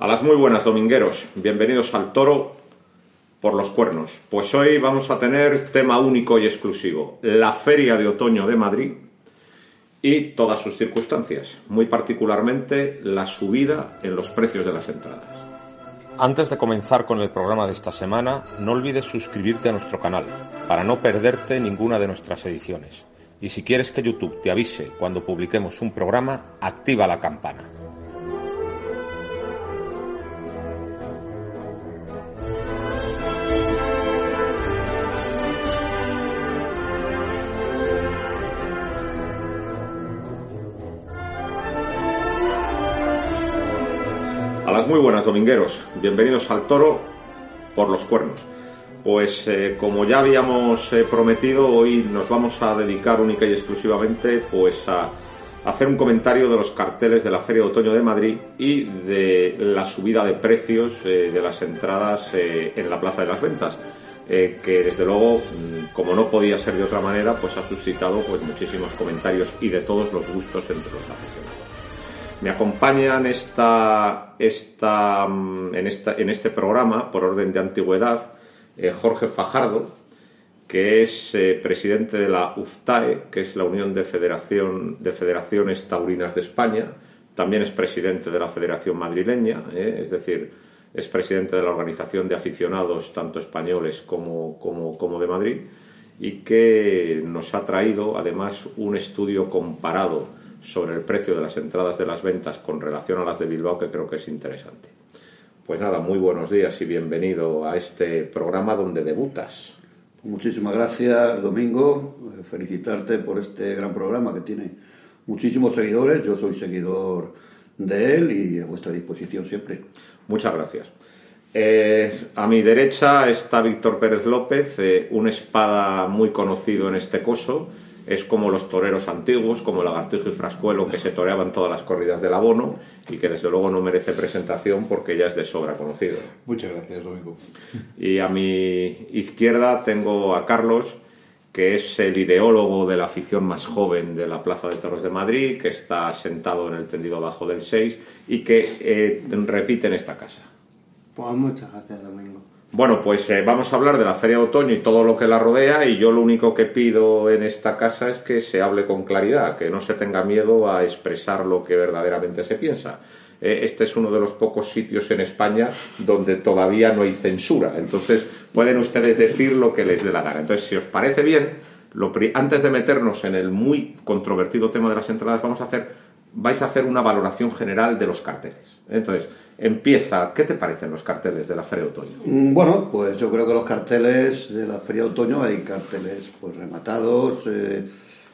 A las muy buenas domingueros, bienvenidos al toro por los cuernos. Pues hoy vamos a tener tema único y exclusivo, la Feria de Otoño de Madrid y todas sus circunstancias, muy particularmente la subida en los precios de las entradas. Antes de comenzar con el programa de esta semana, no olvides suscribirte a nuestro canal para no perderte ninguna de nuestras ediciones. Y si quieres que YouTube te avise cuando publiquemos un programa, activa la campana. A las muy buenas domingueros, bienvenidos al toro por los cuernos. Pues eh, como ya habíamos eh, prometido, hoy nos vamos a dedicar única y exclusivamente pues a hacer un comentario de los carteles de la Feria de Otoño de Madrid y de la subida de precios eh, de las entradas en la Plaza de las Ventas. que desde luego, mm, como no podía ser de otra manera, pues ha suscitado pues muchísimos comentarios y de todos los gustos entre los aficionados. Me acompañan esta, mm, en, esta, en este programa, por orden de antigüedad, eh, Jorge Fajardo, que es eh, presidente de la UFTAE, que es la Unión de, Federación, de Federaciones Taurinas de España. También es presidente de la Federación Madrileña, eh, es decir, es presidente de la Organización de Aficionados, tanto españoles como, como, como de Madrid, y que nos ha traído además un estudio comparado sobre el precio de las entradas de las ventas con relación a las de Bilbao que creo que es interesante. Pues nada, muy buenos días y bienvenido a este programa donde debutas. Muchísimas gracias, Domingo. Felicitarte por este gran programa que tiene muchísimos seguidores. Yo soy seguidor de él y a vuestra disposición siempre. Muchas gracias. Eh, a mi derecha está Víctor Pérez López, eh, un espada muy conocido en este coso es como los toreros antiguos, como Lagartijo y Frascuelo, que se toreaban todas las corridas del abono y que desde luego no merece presentación porque ya es de sobra conocido. Muchas gracias, Domingo. Y a mi izquierda tengo a Carlos, que es el ideólogo de la afición más joven de la Plaza de Toros de Madrid, que está sentado en el tendido bajo del 6 y que eh, repite en esta casa. Pues muchas gracias, Domingo. Bueno, pues eh, vamos a hablar de la Feria de Otoño y todo lo que la rodea y yo lo único que pido en esta casa es que se hable con claridad, que no se tenga miedo a expresar lo que verdaderamente se piensa. Eh, este es uno de los pocos sitios en España donde todavía no hay censura, entonces pueden ustedes decir lo que les dé la gana. Entonces, si os parece bien, antes de meternos en el muy controvertido tema de las entradas, vamos a hacer, vais a hacer una valoración general de los carteles. Entonces, empieza. ¿Qué te parecen los carteles de la Feria de Otoño? Mm, bueno, pues yo creo que los carteles de la Feria de Otoño hay carteles pues rematados eh,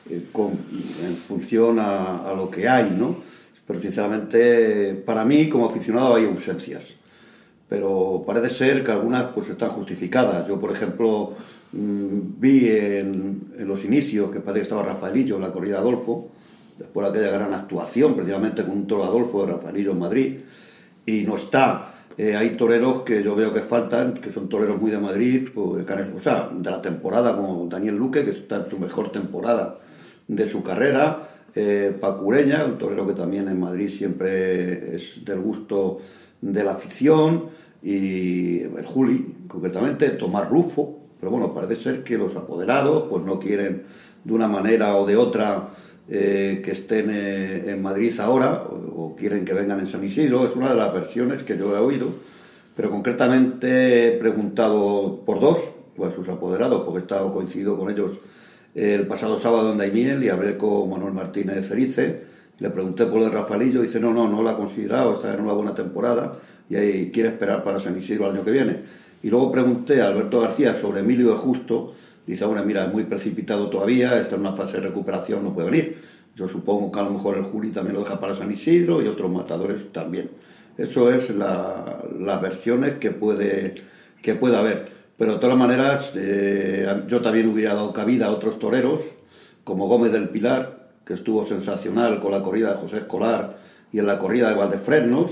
eh, en función a, lo que hay, ¿no? Pero sinceramente, para mí como aficionado hay ausencias. Pero parece ser que algunas pues están justificadas. Yo, por ejemplo, mm, vi en, los inicios que parece que estaba Rafaelillo en la corrida Adolfo, después de aquella gran actuación, precisamente con un toro Adolfo de Rafaelillo en Madrid, y no está. Eh, hay toreros que yo veo que faltan, que son toreros muy de Madrid, pues, o sea, de la temporada, como Daniel Luque, que está en su mejor temporada de su carrera, eh, Pacureña, un torero que también en Madrid siempre es del gusto de la afición, y el Juli, concretamente, Tomás Rufo, pero bueno, parece ser que los apoderados pues no quieren de una manera o de otra eh, que estén eh, en Madrid ahora o, quieren que vengan en San Isidro. Es una de las versiones que yo he oído, pero concretamente he preguntado por dos, pues sus apoderados, porque he estado coincidido con ellos el pasado sábado en Daimiel y hablé con Manuel Martínez Cerice. Le pregunté por el de Rafaelillo dice, no, no, no lo ha considerado, está en una buena temporada y ahí quiere esperar para San Isidro el año que viene. Y luego pregunté a Alberto García sobre Emilio de Justo, dice, bueno, mira, es muy precipitado todavía, está en una fase de recuperación, no puede venir. Yo supongo que a lo mejor el Juli también lo deja para San Isidro y otros matadores también. Eso es la- las versiones que puede, que puede haber. Pero de todas maneras, eh, yo también hubiera dado cabida a otros toreros, como Gómez del Pilar, que estuvo sensacional con la corrida de José Escolar y en la corrida de Valdefresnos,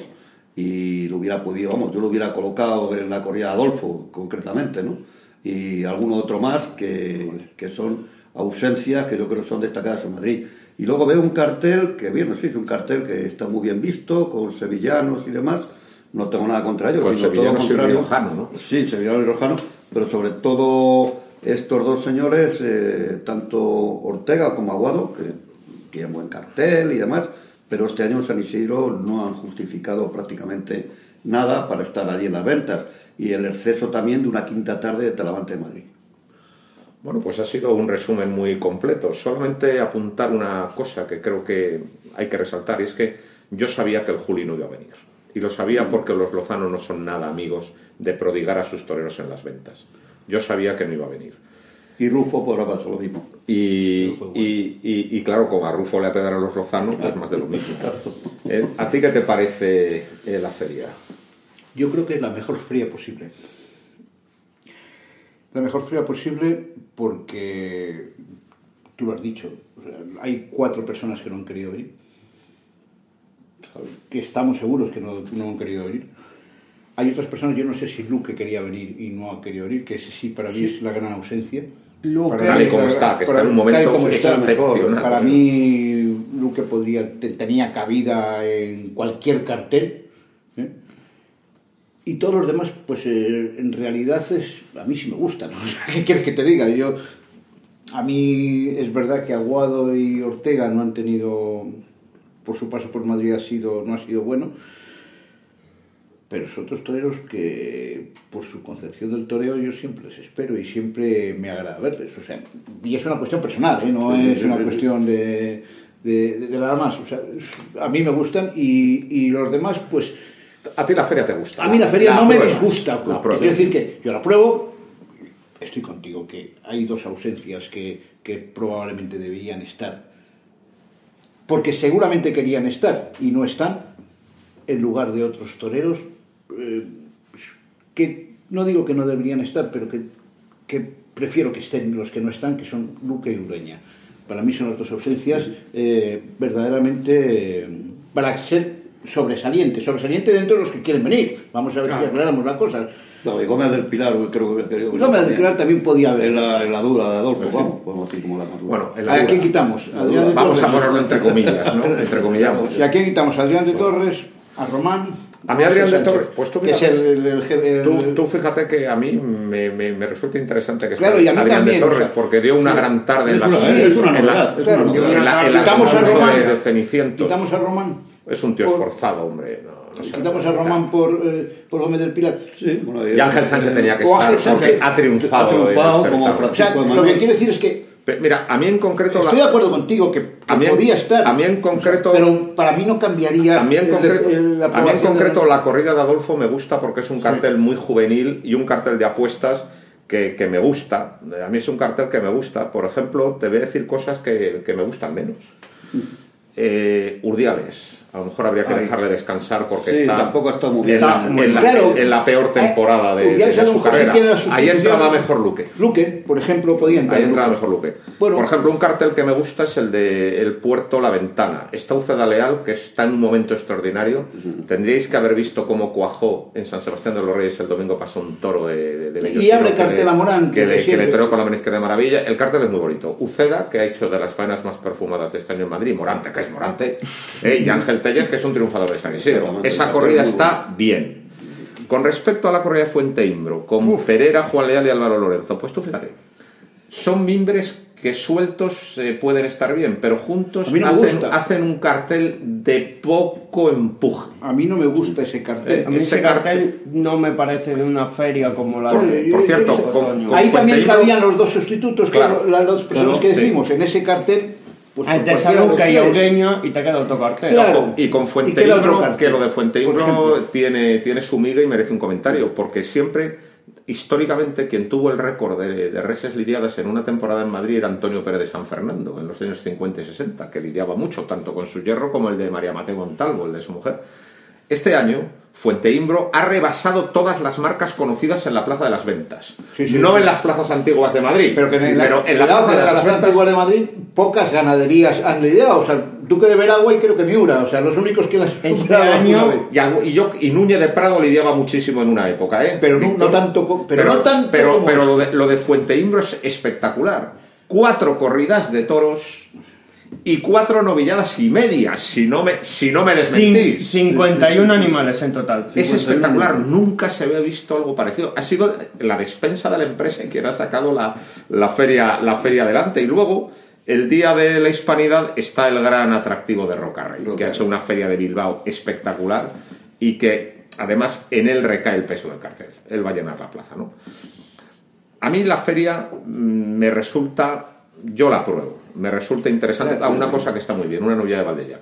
y lo hubiera podido, vamos, yo lo hubiera colocado en la corrida de Adolfo, concretamente, ¿no? Y alguno otro más que, que son ausencias que yo creo son destacadas en Madrid. Y luego veo un cartel que, bien, sí, es un cartel que está muy bien visto, con sevillanos y demás. No tengo nada contra ellos, Con sino todo sevillanos y contrario. riojano, ¿no? Sí, sevillano y rojano, pero sobre todo estos dos señores, eh, tanto Ortega como Aguado, que tienen buen cartel y demás, pero este año en San Isidro no han justificado prácticamente nada para estar allí en las ventas. Y el exceso también de una quinta tarde de Talavante de Madrid. Bueno, pues ha sido un resumen muy completo. Solamente apuntar una cosa que creo que hay que resaltar, y es que yo sabía que el Juli no iba a venir. Y lo sabía porque los lozanos no son nada amigos de prodigar a sus toreros en las ventas. Yo sabía que no iba a venir. Y Rufo por ahora pasó lo mismo. Y, y, y- y claro, como a Rufo le apedrean a los lozanos, pues más de lo mismo. Eh, ¿A ti qué te parece eh, la feria? Yo creo que es la mejor fría posible. La mejor fría posible porque, tú lo has dicho, hay cuatro personas que no han querido venir, que estamos seguros que no, no han querido venir. Hay otras personas, yo no sé si Luque quería venir y no ha querido venir, que ese sí para mí es la gran ausencia. Luque- Tal y como está, que está en un momento excepcional. Para mí, Luque podría, te- tenía cabida en cualquier cartel. Y todos los demás, pues eh, en realidad es, a mí sí me gustan. ¿no? ¿Qué quieres que te diga? Yo, a mí es verdad que Aguado y Ortega no han tenido, por su paso por Madrid ha sido, no ha sido bueno, pero son otros toreros que, por su concepción del toreo, yo siempre les espero y siempre me agrada verles. O sea, y es una cuestión personal, ¿eh? no es una cuestión de, de, de- de nada más. O sea, a mí me gustan y, y los demás, pues ¿A ti la feria te gusta? a mí la feria no me pruebas. disgusta. La. Quiero decir que yo la pruebo, estoy contigo, que hay dos ausencias que, que probablemente deberían estar. Porque seguramente querían estar y no están en lugar de otros toreros eh, que no digo que no deberían estar, pero que, que prefiero que estén los que no están, que son Luque y Ureña. Para mí son las dos ausencias eh, verdaderamente eh, para ser sobresaliente, sobresaliente dentro de los que quieren venir. Vamos a ver si aclaramos la cosa. No, y Gómez del Pilar, creo que... creo que Gómez del Pilar también podía haber. En la, en la dura de Adolfo, vamos, podemos decir como la más dura. Bueno, en la ¿A duda. quién quitamos? Adrián de Vamos a Torres. ponerlo entre comillas, ¿no? Entre comillamos. ¿Y a quién quitamos? ¿A Adrián de Torres? ¿A Román? A mí Adrián de Torres, pues tú que es fíjate. el, el- el- el- Tú, tú fíjate que a mí me, me, me resulta interesante que Claro, esté y a mí Adrián también, de Torres, o sea, porque dio una sí. gran tarde en Es la una- feria, es una novedad, Claro, Quitamos a Román. Quitamos a Román. Es un tío por- esforzado, hombre. No, Quitamos a Román por, eh, por Gómez del Pilar. Sí, bueno, Y Ángel Sánchez tenía que estar, porque ha triunfado. Ha triunfado en el como certamen. O sea, lo que quiero decir es que Mira, a mí en concreto... la- estoy de acuerdo contigo que, que A mí en- podía estar. a mí en concreto- Pero para mí no cambiaría. A mí en el- concreto, el- la a mí en concreto de- la corrida de Adolfo me gusta porque es un cartel muy juvenil y un cartel de apuestas que, que me gusta. A mí es un cartel que me gusta. Por ejemplo, te voy a decir cosas que, que me gustan menos. Eh, Urdiales. A lo mejor habría que Ay. dejarle descansar porque Sí, está, tampoco está muy en, bien. la, Está en la- Claro. en la peor temporada de, de lo su carrera. la Ahí entraba mejor Luque. Luque, por ejemplo, podía entrar. Ahí entraba mejor Luque. Bueno. Por ejemplo, un cartel que me gusta es el de El Puerto La Ventana. Está Uceda Leal, que está en un momento extraordinario. Tendríais que haber visto cómo cuajó en San Sebastián de los Reyes el domingo pasó un toro de, de, de Y abre cartel a Morán, que, que le, que le toreó con la menisca de maravilla. El cartel es muy bonito. Uceda, que ha hecho de las faenas más perfumadas de este año en Madrid. Morante, que es Morante. eh, y Ángel Tellez, que es un triunfador de San Isidro. Esa corrida está bien. Con respecto a la corrida de Fuente Imbro, con Pereira, Juan Leal y Álvaro Lorenzo, pues tú fíjate, son mimbres que sueltos eh, pueden estar bien, pero juntos no hacen, un cartel de poco empuje. A mí no me gusta ese cartel. A mí Ese ese cartel no me parece de una feria como la Por- de... Por cierto, con, con Ahí también cabían los dos sustitutos, que Claro. las dos personas Claro, que sí. decimos. En ese cartel, pues Ah, por te cualquiera de los Saluca y tres. Augueño y te queda otro cartel. Claro. Y con Y Fuente Imbro, cartel, que lo de Fuente Imbro tiene, tiene su miga y merece un comentario, porque siempre, históricamente, quien tuvo el récord de, de reses lidiadas en una temporada en Madrid era Antonio Pérez de San Fernando, en los años 50 y 60, que lidiaba mucho, tanto con su hierro como el de María Mateo Montalvo, el de su mujer. Este año, Fuenteimbro ha rebasado todas las marcas conocidas en la Plaza de las Ventas. Sí, sí, no sí. en las plazas antiguas de Madrid, Pero que en la, pero en la cuidado, Plaza de las Plaza Ventas Antigua de Madrid pocas ganaderías han lidiado. O sea, Duque de Veragua y creo que Miura. O sea, los únicos que las han Este año-. Y, algo- y yo y Núñez de Prado lidiaba muchísimo en una época, ¿eh? Pero no, tanto, pero, no tanto pero, como pero lo de, lo de Fuenteimbro es espectacular. Cuatro corridas de toros y cuatro novilladas y medias, si no me, si no me desmentís. 51 animales en total. Es espectacular, nunca se había visto algo parecido. Ha sido la despensa de la empresa quien ha sacado la, la feria, la feria adelante. Y luego, el día de la hispanidad, está el gran atractivo de Rocarrey, que ha hecho una feria de Bilbao espectacular y que además en él recae el peso del cartel. Él va a llenar la plaza, ¿no? A mí la feria mm, me resulta, yo la apruebo, me resulta interesante. Ah, una cosa que está muy bien, una novia de Valdellac,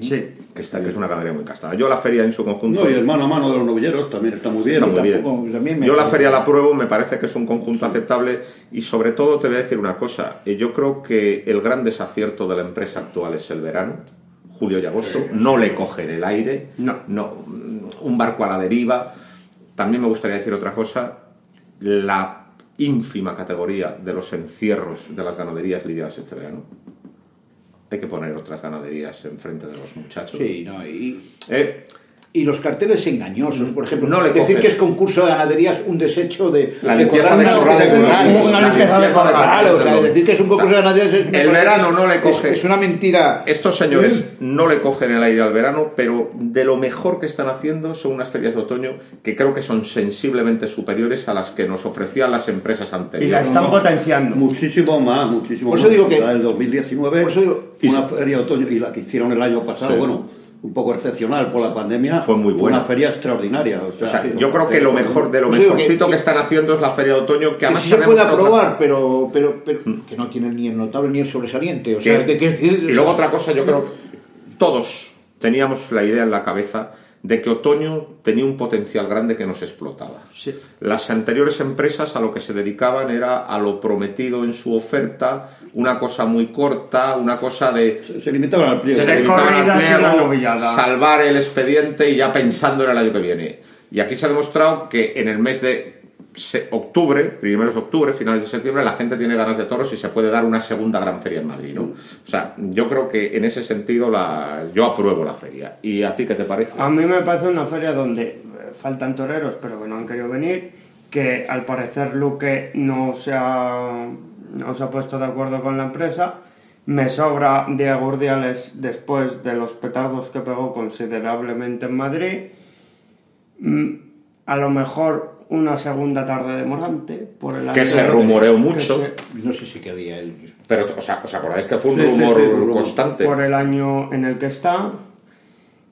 Sí. que, está, que es una ganadería muy castada. Yo la feria en su conjunto... No, y el mano a mano de los novilleros también está muy bien. Está muy bien. Tampoco- también me- Yo la feria la apruebo, me parece que es un conjunto aceptable y sobre todo te voy a decir una cosa, eh, yo creo que el gran desacierto de la empresa actual es el verano, julio y agosto, no le cogen el aire, No. mm, un barco a la deriva. También me gustaría decir otra cosa, la ínfima categoría de los encierros de las ganaderías lidiadas este verano. Hay que poner otras ganaderías enfrente de los muchachos. Sí, no, y, Eh, y los carteles engañosos, por ejemplo. No le decir que es concurso de ganaderías un desecho de, La de decir que es un concurso O sea, de ganaderías es, el verano no le es- coge. Es, una mentira. Estos señores no le cogen el aire al verano, pero de lo mejor que están haciendo son unas ferias de otoño que creo que son sensiblemente superiores a las que nos ofrecían las empresas Y la anteriores. están potenciando. Muchísimo más, muchísimo Por eso más. digo que- La del 2019, por eso digo- una feria de otoño, y la que hicieron el año pasado, Sí. bueno, un poco excepcional por la pandemia, Fue muy buena. una feria extraordinaria. O sea, O sea, sí, yo creo que lo mejor de lo Pues mejorcito que- que, están haciendo es la feria de otoño, que Que además sí se puede aprobar, pero, pero, pero que no tiene ni el notable ni el sobresaliente. O sea, que- que- que- y luego otra cosa, yo creo que todos teníamos la idea en la cabeza de que otoño tenía un potencial grande que nos explotaba. Sí. Las anteriores empresas a lo que se dedicaban era a lo prometido en su oferta, una cosa muy corta, una cosa de se, se limitaban al pliego. Se limitaban al pliego, salvar el expediente y ya pensando en el año que viene. Y aquí se ha demostrado que en el mes de octubre, primeros de octubre, finales de septiembre, la gente tiene ganas de toros y se puede dar una segunda gran feria en Madrid, ¿no? O sea, yo creo que en ese sentido la, yo apruebo la feria. ¿Y a ti qué te parece? A mí me parece una feria donde eh, faltan toreros, pero que no han querido venir, que al parecer Luque no se ha, no se ha puesto de acuerdo con la empresa. Me sobra Diego Urdiales después de los petardos que pegó considerablemente en Madrid. Mm, A lo mejor una segunda tarde de Morante por el Que se rumoreó que mucho. se- No sé si quería él. Pero, o sea, ¿os acordáis que fue un Sí, sí, rumor sí, rumor. constante? por el año en el que está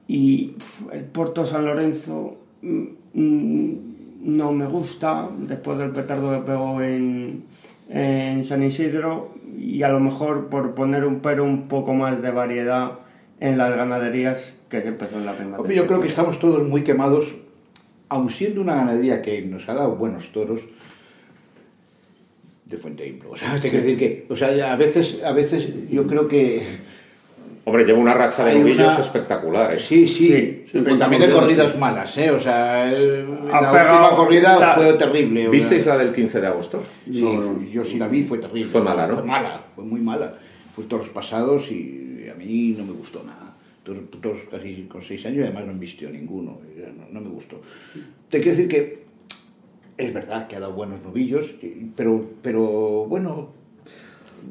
y el Puerto San Lorenzo mm, mm, no me gusta después del petardo que pegó en, en San Isidro y a lo mejor por poner un pero un poco más de variedad en las ganaderías que se empezó en la primavera. Yo creo que estamos todos muy quemados, aun siendo una ganadería que nos ha dado buenos toros de Fuente Impro. O sea, te quiero decir que, o sea, a veces, a veces yo creo que Hombre, lleva una racha de novillos una- espectacular. ¿eh? sí, sí, Sí, sí, pero también de corridas, sí. malas, ¿eh? O sea, el- la pegado última corrida la- fue terrible. ¿Visteis la del 15 de agosto? Sí, yo sí la vi, fue terrible. Fue mala, ¿no? Fue mala, fue muy mala. Fue toros pasados y a mí no me gustó nada. Toros, toros casi con seis años y además no vistió ninguno. No, no me gustó. Te quiero decir que es verdad que ha dado buenos novillos, pero, pero bueno,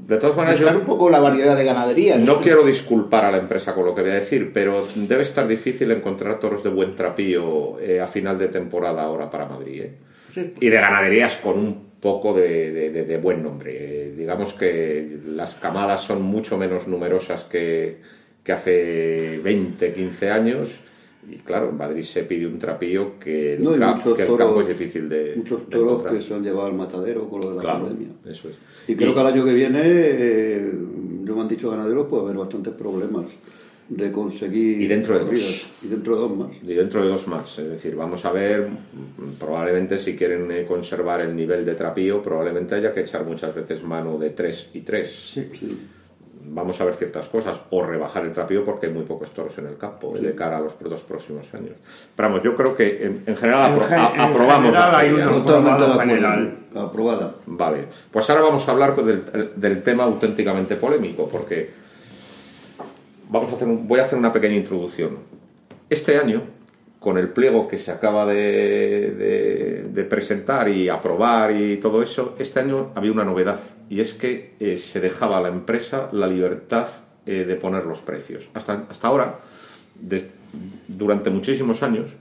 De todas maneras, yo un poco la variedad de ganaderías. no quiero disculpar a la empresa con lo que voy a decir, pero debe estar difícil encontrar toros de buen trapío eh, a final de temporada ahora para Madrid. ¿eh? Sí, Y de ganaderías con un poco de, de- de- de buen nombre. Eh, digamos que las camadas son mucho menos numerosas que, que hace 20, 15 años. Y claro, en Madrid se pide un trapío que el, No, y que el toros- campo es difícil de. Muchos de toros encontrar. que se han llevado al matadero con lo de la Claro, pandemia. eso es. Y creo que al año que viene, eh, yo me han dicho ganaderos, puede haber bastantes problemas de conseguir. Y dentro de dos. Y dentro de dos más. Y dentro de dos más. Es decir, vamos a ver, probablemente si quieren eh, conservar el nivel de trapío, probablemente haya que echar muchas veces mano de tres y tres. Sí. Vamos a ver ciertas cosas o rebajar el trapío porque hay muy pocos toros en el campo de cara a los dos próximos años. Pero vamos, yo creo que en, general aprobamos la hay general. aprobada. Vale, pues ahora vamos a hablar del, del, tema auténticamente polémico porque vamos a hacer voy a hacer una pequeña introducción. Este año con el pliego que se acaba de, presentar y aprobar y todo eso, este año había una novedad y es que eh, se dejaba a la empresa la libertad eh, de poner los precios. Hasta, hasta ahora, durante muchísimos años,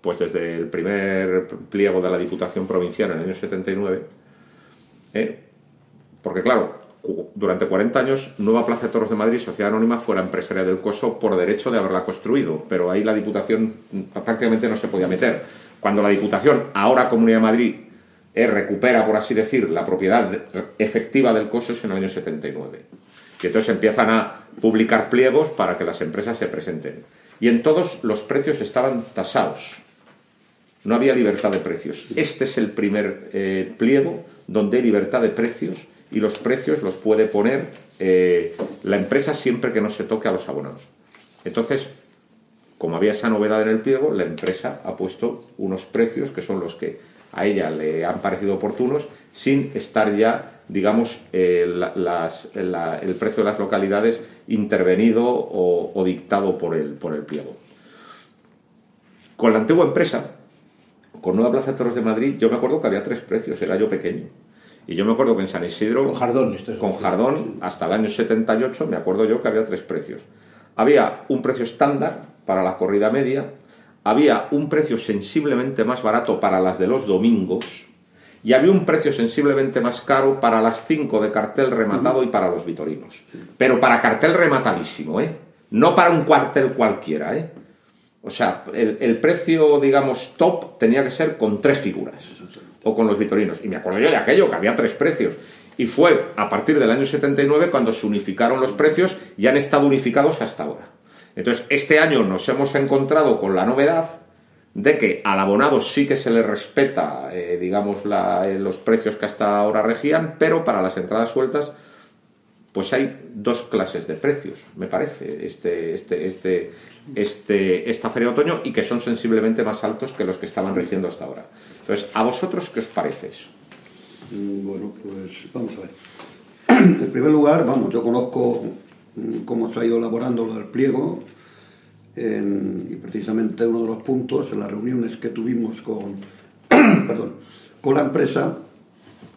pues desde el primer pliego de la Diputación Provincial en el año 79, eh, porque claro, durante 40 años Nueva Plaza de Toros de Madrid, Sociedad Anónima, fuera empresaria del coso por derecho de haberla construido, pero ahí la Diputación prácticamente no se podía meter. Cuando la Diputación, ahora Comunidad de Madrid, eh, recupera, por así decir, la propiedad efectiva del coso es en el año 79. Y entonces empiezan a publicar pliegos para que las empresas se presenten. Y en todos los precios estaban tasados. No había libertad de precios. Este es el primer eh, pliego donde hay libertad de precios y los precios los puede poner eh, la empresa siempre que no se toque a los abonados. Entonces, como había esa novedad en el pliego, la empresa ha puesto unos precios que son los que a ella le han parecido oportunos sin estar ya, digamos, eh, el precio de las localidades intervenido o, dictado por el, por el pliego. Con la antigua empresa, con Nueva Plaza de Toros de Madrid, yo me acuerdo que había tres precios, era yo pequeño. Y yo me acuerdo que en San Isidro, con Jardón, con Jardón hasta el año 78, me acuerdo yo que había tres precios. Había un precio estándar para la corrida media, había un precio sensiblemente más barato para las de los domingos y había un precio sensiblemente más caro para las cinco de cartel rematado y para los vitorinos. Pero para cartel rematadísimo, ¿eh? No para un cuartel cualquiera, ¿eh? O sea, el, el precio, digamos, top tenía que ser con tres figuras o con los vitorinos. Y me acuerdo yo de aquello, que había tres precios. Y fue a partir del año 79 cuando se unificaron los precios y han estado unificados hasta ahora. Entonces, este año nos hemos encontrado con la novedad de que al abonado sí que se le respeta, eh, digamos, eh, los precios que hasta ahora regían, pero para las entradas sueltas, pues hay dos clases de precios, me parece, este, este, este, este, esta feria de otoño y que son sensiblemente más altos que los que estaban rigiendo hasta ahora. Entonces, ¿a vosotros qué os parece mm, Bueno, pues vamos a ver. En primer lugar, vamos, yo conozco mm, cómo se ha ido elaborando el pliego y precisamente uno de los puntos en las reuniones que tuvimos con, perdón, con la empresa,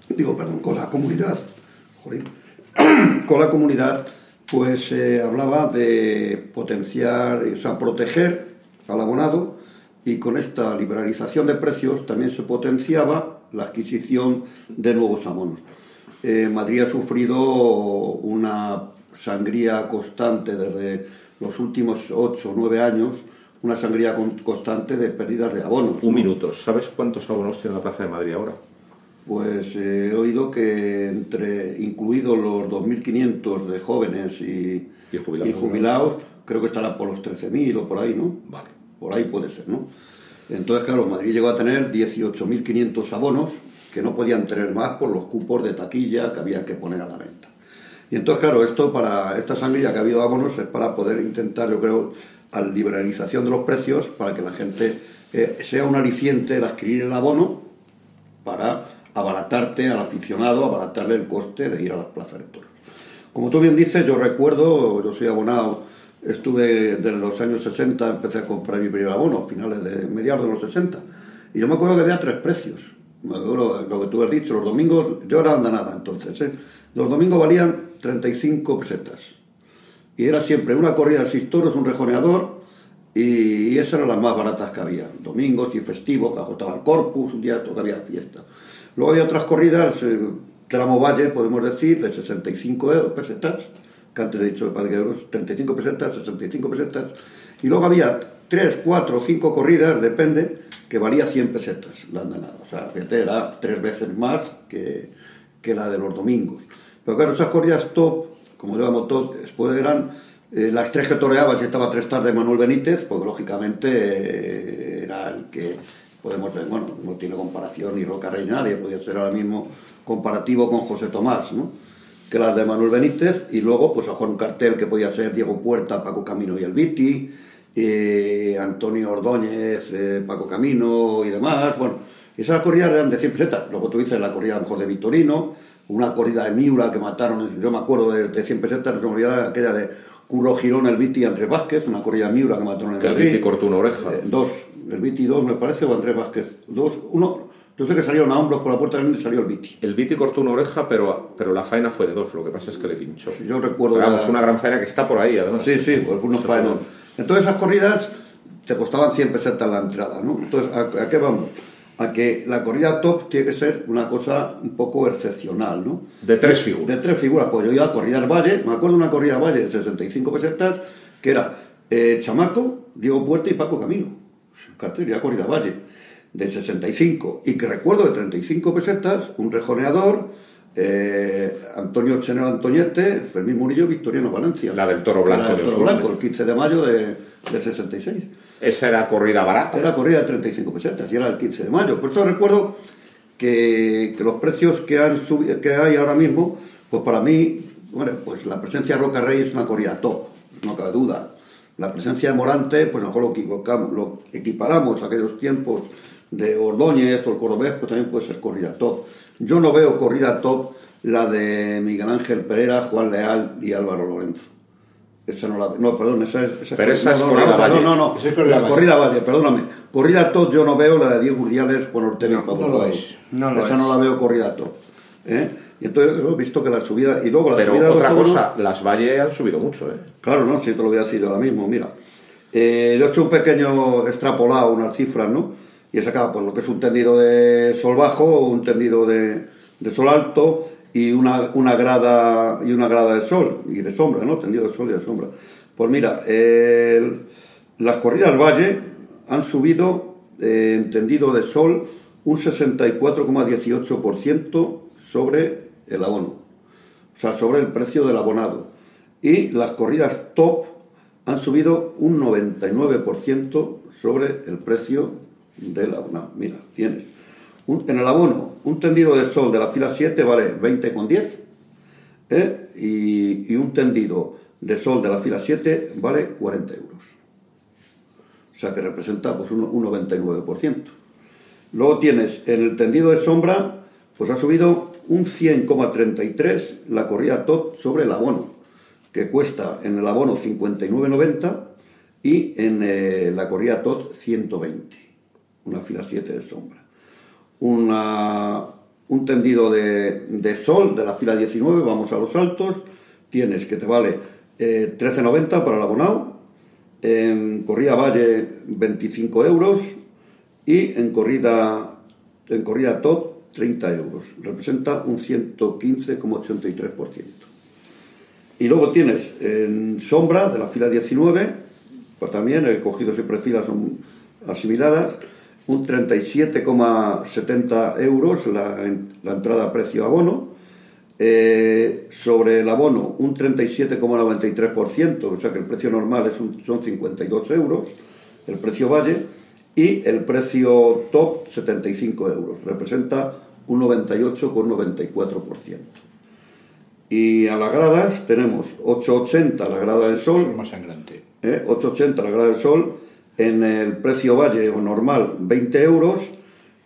digo, perdón, con la comunidad, con la comunidad, pues se hablaba de potenciar, o sea, proteger al abonado y con esta liberalización de precios también se potenciaba la adquisición de nuevos abonos. Eh, Madrid ha sufrido una sangría constante desde los últimos 8 o 9 años, una sangría constante de pérdidas de abonos. Un minuto, ¿sabes cuántos abonos tiene la Plaza de Madrid ahora? Pues eh, he oído que entre, incluidos los 2.500 de jóvenes y, jubilados, y jubilados creo que estará por los 13.000 o por ahí, ¿no? Vale por ahí puede ser, ¿no? Entonces, claro, Madrid llegó a tener 18.500 abonos que no podían tener más por los cupos de taquilla que había que poner a la venta. Y entonces, claro, esto para esta sangría que ha habido abonos es para poder intentar, yo creo, a liberalización de los precios para que la gente eh, sea un aliciente el adquirir el abono para abaratarte al aficionado, abaratarle el coste de ir a las plazas de toros. Como tú bien dices, yo recuerdo, yo soy abonado Estuve desde los años 60, empecé a comprar mi primer abono, finales de mediados de los 60. Y yo me acuerdo que había tres precios. Me acuerdo lo que tú has dicho, los domingos, yo era nada entonces. ¿eh? Los domingos valían 35 pesetas. Y era siempre una corrida de seis toros, un rejoneador, y, esas eran las más baratas que había. Domingos y festivos, que ajustaba el corpus, un día esto que había fiesta. Luego había otras corridas, eh, tramo valle, podemos decir, de 65 pesetas que antes he dicho de euros, 35 pesetas, 65 pesetas, y luego había 3, 4, 5 corridas, depende, que valía 100 pesetas la andanada. O sea, era tres veces más que, que, la de los domingos. Pero claro, esas corridas top, como llamamos top, después eran eh, las tres que toreaba, si estaba tres tardes Manuel Benítez, pues lógicamente eh, era el que podemos ver, bueno, no tiene comparación ni Roca Rey, nadie podía ser ahora mismo comparativo con José Tomás, ¿no? Que las de Manuel Benítez, y luego pues a Juan un cartel que podía ser Diego Puerta, Paco Camino y el Viti, eh, Antonio Ordóñez, eh, Paco Camino y demás. Bueno, esas corridas eran de 100 pesetas. Luego tú dices la corrida a lo mejor de Vitorino, una corrida de Miura que mataron, yo me acuerdo de, de 100 pesetas, no se me olvida aquella de Curro Girón, el Viti y Andrés Vázquez, una corrida de Miura que mataron en Que el. Viti cortó una oreja. Eh, dos, el Viti dos me parece, o Andrés Vázquez. Dos, uno, yo sé que salieron a hombros por la puerta grande y salió el Viti. El Viti cortó una oreja, pero, pero la faena fue de dos, lo que pasa es que le pinchó. Yo recuerdo Pero vamos, la- una gran faena que está por ahí, además. Sí, sí, pues unos faenos. Entonces esas corridas te costaban 100 pesetas la entrada, ¿no? Entonces, ¿a, a qué vamos? A que la corrida top tiene que ser una cosa un poco excepcional, ¿no? De tres figuras. De tres figuras. Pues yo iba a corridas Valle, me acuerdo de una corrida Valle de 65 pesetas, que era eh, Chamaco, Diego Puerta y Paco Camino. Cartel, corrida Valle, de 65. Y que recuerdo de 35 pesetas, un rejoneador, eh, Antonio Chenel Antoñete, Fermín Murillo, Victoriano Valencia. La del Toro Blanco La del de Toro Osuna. Blanco, el 15 de mayo de, de 66. Esa era corrida barata. Era corrida de 35 pesetas y era el 15 de mayo. Por eso recuerdo que, que los precios que, han subi- que hay ahora mismo, pues para mí, bueno, pues la presencia de Roca Rey es una corrida top, no cabe duda. La presencia de Morante, pues a lo mejor lo, equivocamos, lo equiparamos a aquellos tiempos de Ordóñez o el Cordobés, pues también puede ser corrida top. Yo no veo corrida top la de Miguel Ángel Pereira, Juan Leal y Álvaro Lorenzo. Esa no la No, perdón, esa es. Esa Pero esa es no, corrida no, Valle. No, no, es corrida la Valle. corrida Valle, perdóname. Corrida top yo no veo la de Diego Urdiales, Juan Ortega y Pablo no es. No lo Esa es. no la veo corrida top. ¿eh? Y entonces he visto que la subida. Y luego la Pero subida otra cosa, las Valle han subido mucho, ¿eh? Claro, no, si te lo voy a decir ahora mismo, mira. Eh, yo he hecho un pequeño extrapolado, unas cifras, ¿no? Y he sacado pues, lo que es un tendido de sol bajo, un tendido de, sol alto y una, una grada y una grada de sol y de sombra, ¿no? Tendido de sol y de sombra. Pues mira, las corridas Valle han subido eh, en tendido de sol un 64,18% sobre el abono o sea, sobre el precio del abonado. Y las corridas top han subido un 99% sobre el precio del abonado. Mira, tienes un- en el abono un tendido de sol de la fila 7 vale 20,10 ¿eh? y, y un tendido de sol de la fila 7 vale 40 euros. O sea que representa pues, un, un 99%. Luego tienes en el tendido de sombra, pues ha subido un 100,33 la corrida top sobre el abono, que cuesta en el abono 59,90 y en eh, la corrida top 120, una fila 7 de sombra. Una- un tendido de, de sol de la fila 19, vamos a los altos, tienes que te vale eh, 13,90 para el abonado, en corrida Valle 25 euros y en corrida en corrida top 30 euros representa un 115,83% y luego tienes en sombra de la fila 19 pues también he cogido siempre filas asimiladas un 37,70 euros la, la entrada a precio abono eh, sobre el abono un 37,93%, o sea que el precio normal es un- son 52 euros, el precio Valle, y el precio top 75 euros, representa un 98,94%. Y a las gradas tenemos 8,80 la grada del Es sol, más sangrante. ¿eh? 8,80 la grada del sol, en el precio valle o normal 20 euros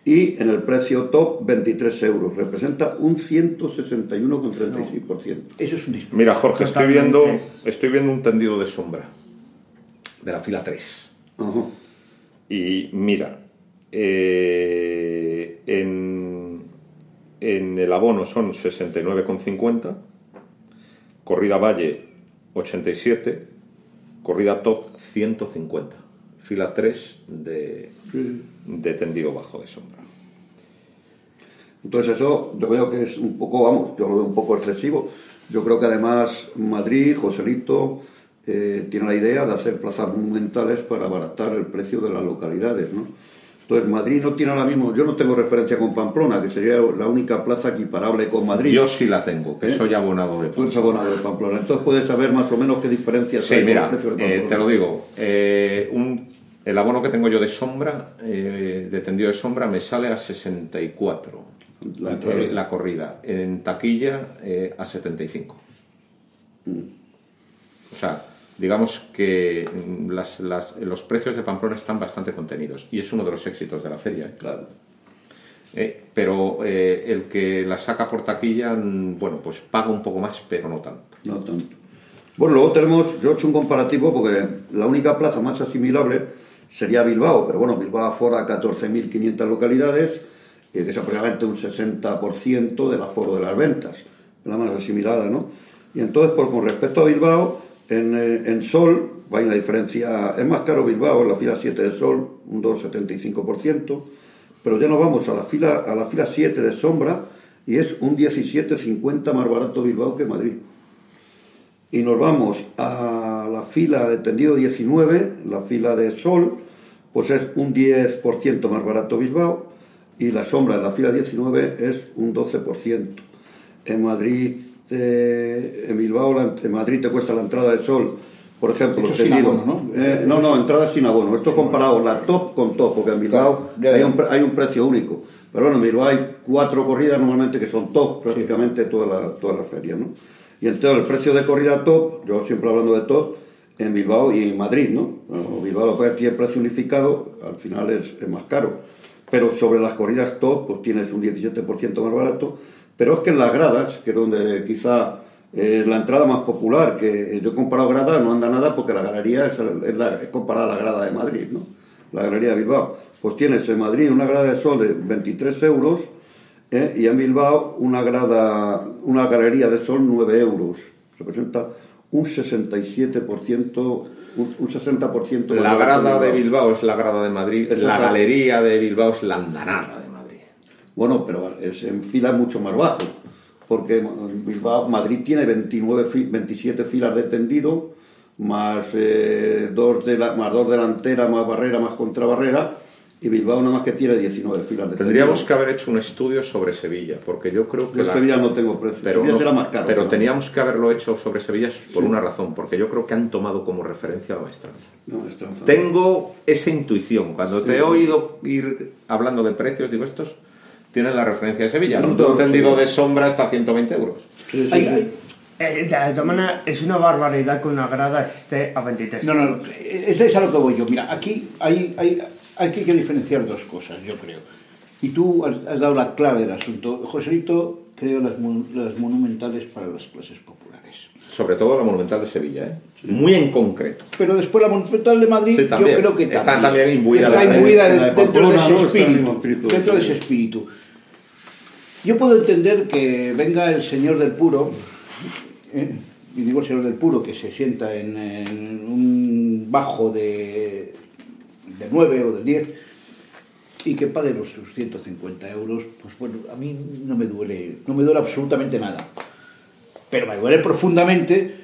y en el precio top 23 euros. Representa un 161,36%. Eso es un disparate. Mira, Jorge, estoy viendo, estoy viendo un tendido de sombra de la fila 3. Ajá. Y mira, eh, en, en el abono son 69,50, corrida Valle 87, corrida top 150, fila 3 de, de tendido bajo de sombra. Entonces eso yo veo que es un poco, vamos, yo lo veo un poco excesivo. Yo creo que además Madrid, Joselito, eh, tiene la idea de hacer plazas monumentales para abaratar el precio de las localidades, ¿no? Entonces Madrid no tiene ahora mismo, yo no tengo referencia con Pamplona, que sería la única plaza equiparable con Madrid. Yo sí la tengo, que ¿Eh? soy abonado de Tú eres abonado de Pamplona, entonces puedes saber más o menos qué diferencias Sí, hay con mira, el precio de eh, Pamplona. te lo digo. eh, un- el abono que tengo yo de sombra, eh, de tendido de sombra, me sale a 64. La, eh, la corrida. En taquilla eh, a 75. O sea, digamos que mm, las- las- los precios de Pamplona están bastante contenidos y es uno de los éxitos de la feria. ¿eh? Claro. Eh, pero eh, el que la saca por taquilla, mm, bueno, pues paga un poco más, pero no tanto. No tanto. Bueno, luego tenemos, yo he hecho un comparativo porque la única plaza más asimilable sería Bilbao, pero bueno, Bilbao afora 14.500 localidades, y que es aproximadamente un 60% del aforo de las ventas, la más asimilada, ¿no? Y entonces, por, con respecto a Bilbao, en, eh, en Sol, hay una diferencia, es más caro Bilbao, en la fila 7 de Sol, un 2,75%, pero ya nos vamos a la fila, a la fila 7 de Sombra, y es un 17,50 más barato Bilbao que Madrid y nos vamos a la fila de tendido 19, la fila de sol, pues es un 10% más barato Bilbao y la sombra de la fila 19 es un 12%. En Madrid, eh, en Bilbao, en Madrid te cuesta la entrada de sol, por ejemplo, sin abono, ¿no? Eh, no, no, entrada sin abono. Esto comparado la top con top, porque en Bilbao Claro, hay, un, hay un precio único. Pero bueno, en Bilbao hay cuatro corridas normalmente que son top prácticamente toda la, toda la feria, ¿no? Y entonces el precio de corrida top, yo siempre hablando de top, en Bilbao y en Madrid, ¿no? Bueno, Bilbao lo que tiene precio unificado, al final es, es más caro. Pero sobre las corridas top, pues tienes un 17% más barato. Pero es que en las gradas, que es donde quizá es la entrada más popular, que yo he comparado gradas, no anda nada porque la galería es, es, la- es comparada a la grada de Madrid, ¿no? La galería de Bilbao. Pues tienes en Madrid una grada de sol de 23 euros ¿eh? y en Bilbao una grada, una galería de sol 9 euros. Representa un 67%, un, un 60% más La grada de Bilbao es la grada de Madrid, la galería de Bilbao es la andanada de Madrid. Bueno, pero es en fila mucho más bajo, porque Bilbao, Madrid tiene 29, fi- 27 filas de tendido, más, eh, dos de la- más dos delanteras, más barrera, más contrabarrera, y Bilbao nada más que tiene 19 filas de Tendríamos que haber hecho un estudio sobre Sevilla, porque yo creo que Yo la- Sevilla no tengo precio, pero, Sevilla no- será más caro. pero ¿no? teníamos que haberlo hecho sobre Sevilla por una razón, porque yo creo que han tomado como referencia a la maestranza. No. Tengo esa intuición. Cuando te he oído ir hablando de precios, digo, estos tienen la referencia de Sevilla. No, Un tendido sí. de sombra está a 120 euros. Sí, sí, Hay- sí. hay- Eh, de todas maneras, es una barbaridad que una grada esté a 23 No, no, no, euros. es, es a lo que voy yo. Mira, aquí hay, hay, hay que diferenciar dos cosas, yo creo. Y tú has, dado la clave del asunto. Joselito creó las, las monumentales para las clases populares. Sobre todo la Monumental de Sevilla, ¿eh? Muy en concreto. Pero después la monumental de Madrid, Sí, también. yo creo que Está también imbuida está de- imbuida de de dentro de Pamplona, ese. Está el espíritu. Dentro de ese espíritu. Yo puedo entender que venga el señor del puro, ¿eh? y digo el señor del puro, que se sienta en, en un bajo de, de 9 o del 10 y que pague los sus 150 euros, pues bueno, a mí no me duele, no me duele absolutamente nada. Pero me duele profundamente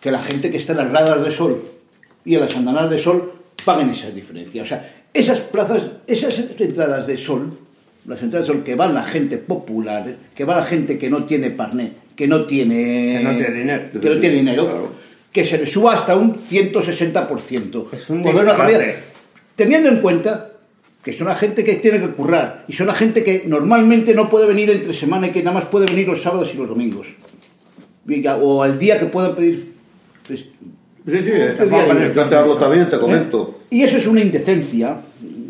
que la gente que está en las gradas de sol y en las andanadas de sol paguen esa diferencia. O sea, esas plazas, esas entradas de sol, las entradas de sol que van la gente popular, que va la gente que no tiene parné, que no tiene, Que no tiene dinero. que no tiene dinero, Claro. Que se le suba hasta un 160%. Es un Por ver una disparate. corrida. Teniendo en cuenta que son la gente que tiene que currar y son la gente que normalmente no puede venir entre semana y que nada más puede venir los sábados y los domingos. O al día que puedan pedir. pues, Sí, sí, yo te hablo también, te comento. y eso es una indecencia,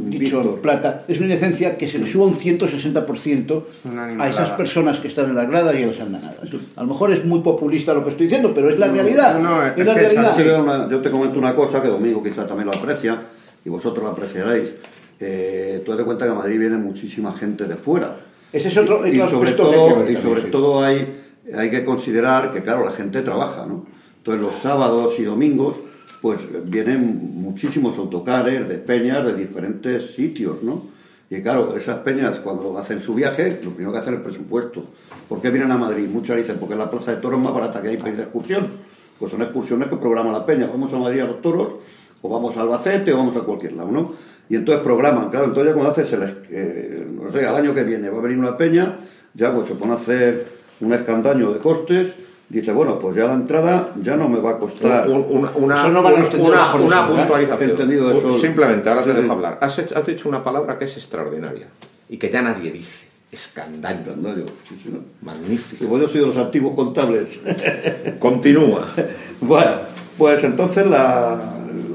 dicho Víctor. en plata, es una indecencia que se le suba un 160% Una a esas personas que están en las gradas y en las andanadas. A lo mejor es muy populista lo que estoy diciendo, pero es la realidad. no, no, es es la realidad. una- yo te comento una cosa que Domingo quizá también lo aprecia y vosotros lo apreciaréis. Eh, tú te cuenta que a Madrid viene muchísima gente de fuera. Ese es otro, y otro sobre que todo, y también, sobre sí. todo hay, hay que considerar que, claro, la gente trabaja, ¿no? Entonces, los sábados y domingos, pues vienen muchísimos autocares de peñas de diferentes sitios, ¿no? Y claro, esas peñas, cuando hacen su viaje, lo primero que hacen es el presupuesto. ¿Por qué vienen a Madrid? Muchas dicen, porque la plaza de toros más barata que hay para ir de excursión. Pues son excursiones que programa la peña. Vamos a Madrid a los toros, o vamos a Albacete, o vamos a cualquier lado, ¿no? Y entonces programan, claro, entonces ya cuando haces el, eh, no sé, al año que viene va a venir una peña, ya pues se pone a hacer un escandaño de costes, dice, bueno, pues ya la entrada ya no me va a costar. Un- una, una, Eso no una- una ¿verdad? puntualización. Entendido eso. Simplemente, ahora te Sí, sí. dejo hablar. Has, hecho- has dicho una palabra que es extraordinaria y que ya nadie dice. Escandallo. Escandallo, sí, sí, ¿no? Magnífico. Y pues yo soy de los antiguos contables. Continúa. bueno, pues entonces la,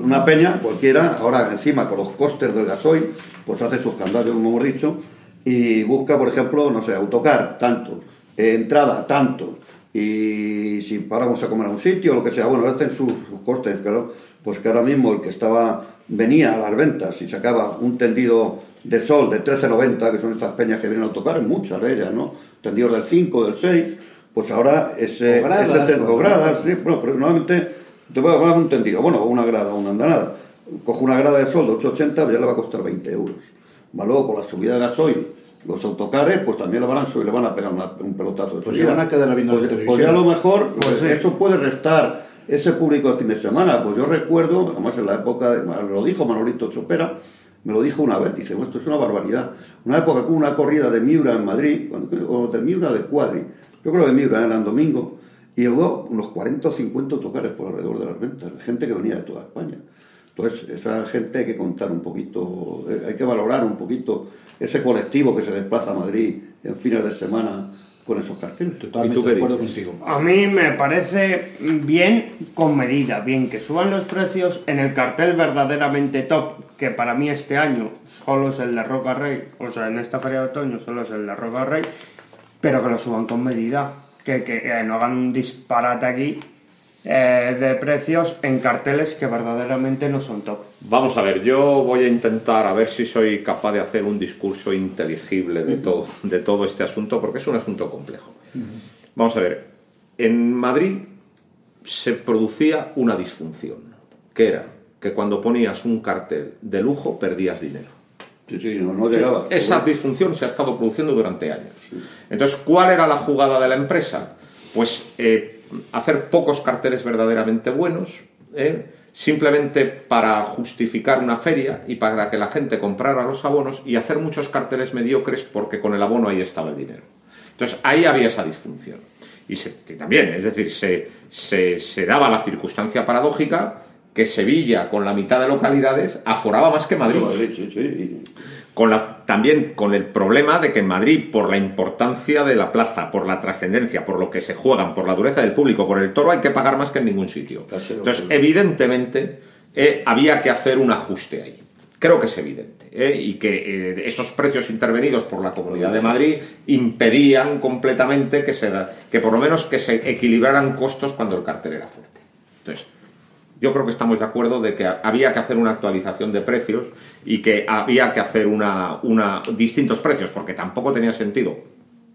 una peña cualquiera, ahora encima con los costes del gasoil, pues hace sus candallos, como hemos dicho, y busca, por ejemplo, no sé, autocar, tanto, eh, entrada, tanto, y si paramos a comer a un sitio, lo que sea, bueno, hacen sus, sus costes, claro, pues que ahora mismo el que estaba, venía a las ventas y sacaba un tendido de sol de 13.90, que son estas peñas que vienen a autocar, muchas de ellas, ¿no? Tendidos del 5, del 6, pues ahora ese, O gradas, ese ten- o o gradas, sí, bueno, pero normalmente te voy a hablar un tendido, bueno, o una grada, o una andanada. Cojo una grada de sol de 8.80, pues ya le va a costar 20 euros. Luego, con la subida de gasoil, los autocares, pues también le van a, subir, le van a pegar una- un pelotazo de Pues van a quedar viendo pues, pues ya a lo mejor, pues eso puede restar ese público de fin de semana. Pues yo recuerdo, además en la época, de- lo dijo Manolito Chopera, me lo dijo una vez, dice, bueno, esto es una barbaridad. Una época hubo una corrida de Miura en Madrid, cuando- o de Miura de Cuadri, yo creo que Miura era en domingo, y hubo unos 40 o 50 autocares por alrededor de las ventas, gente que venía de toda España. Entonces, esa gente hay que contar un poquito, eh, hay que valorar un poquito ese colectivo que se desplaza a Madrid en fines de semana con esos carteles. Totalmente ¿Y tú qué de acuerdo dices? contigo. A mí me parece bien con medida, bien que suban los precios en el cartel verdaderamente top, que para mí este año solo es el de Roca Rey, o sea, en esta feria de otoño solo es el de Roca Rey, pero que lo suban con medida, que, que, eh, no hagan un disparate aquí eh, de precios en carteles que verdaderamente no son top. Vamos a ver, yo voy a intentar a ver si soy capaz de hacer un discurso inteligible de todo, de todo este asunto, porque es un asunto complejo. Vamos a ver, en Madrid se producía una disfunción, que era que cuando ponías un cartel de lujo perdías dinero. Sí, sí, no, no llegaba. Esa disfunción se ha estado produciendo durante años. Entonces, ¿cuál era la jugada de la empresa? Pues eh, hacer pocos carteles verdaderamente buenos, ¿eh? simplemente para justificar una feria y para que la gente comprara los abonos y hacer muchos carteles mediocres porque con el abono ahí estaba el dinero. Entonces, ahí había esa disfunción. Y, también, es decir, se, se- se daba la circunstancia paradójica que Sevilla, con la mitad de localidades, aforaba más que Madrid Sí, sí, sí. Con la, también con el problema de que en Madrid, por la importancia de la plaza, por la trascendencia, por lo que se juegan, por la dureza del público, por el toro, hay que pagar más que en ningún sitio. Entonces, evidentemente, eh, había que hacer un ajuste ahí. Creo que es evidente. eh, Y que eh, esos precios intervenidos por la Comunidad de Madrid impedían completamente que, se, da- que por lo menos que se equilibraran costos cuando el cartel era fuerte. Entonces, yo creo que estamos de acuerdo de que había que hacer una actualización de precios y que había que hacer una, una distintos precios, porque tampoco tenía sentido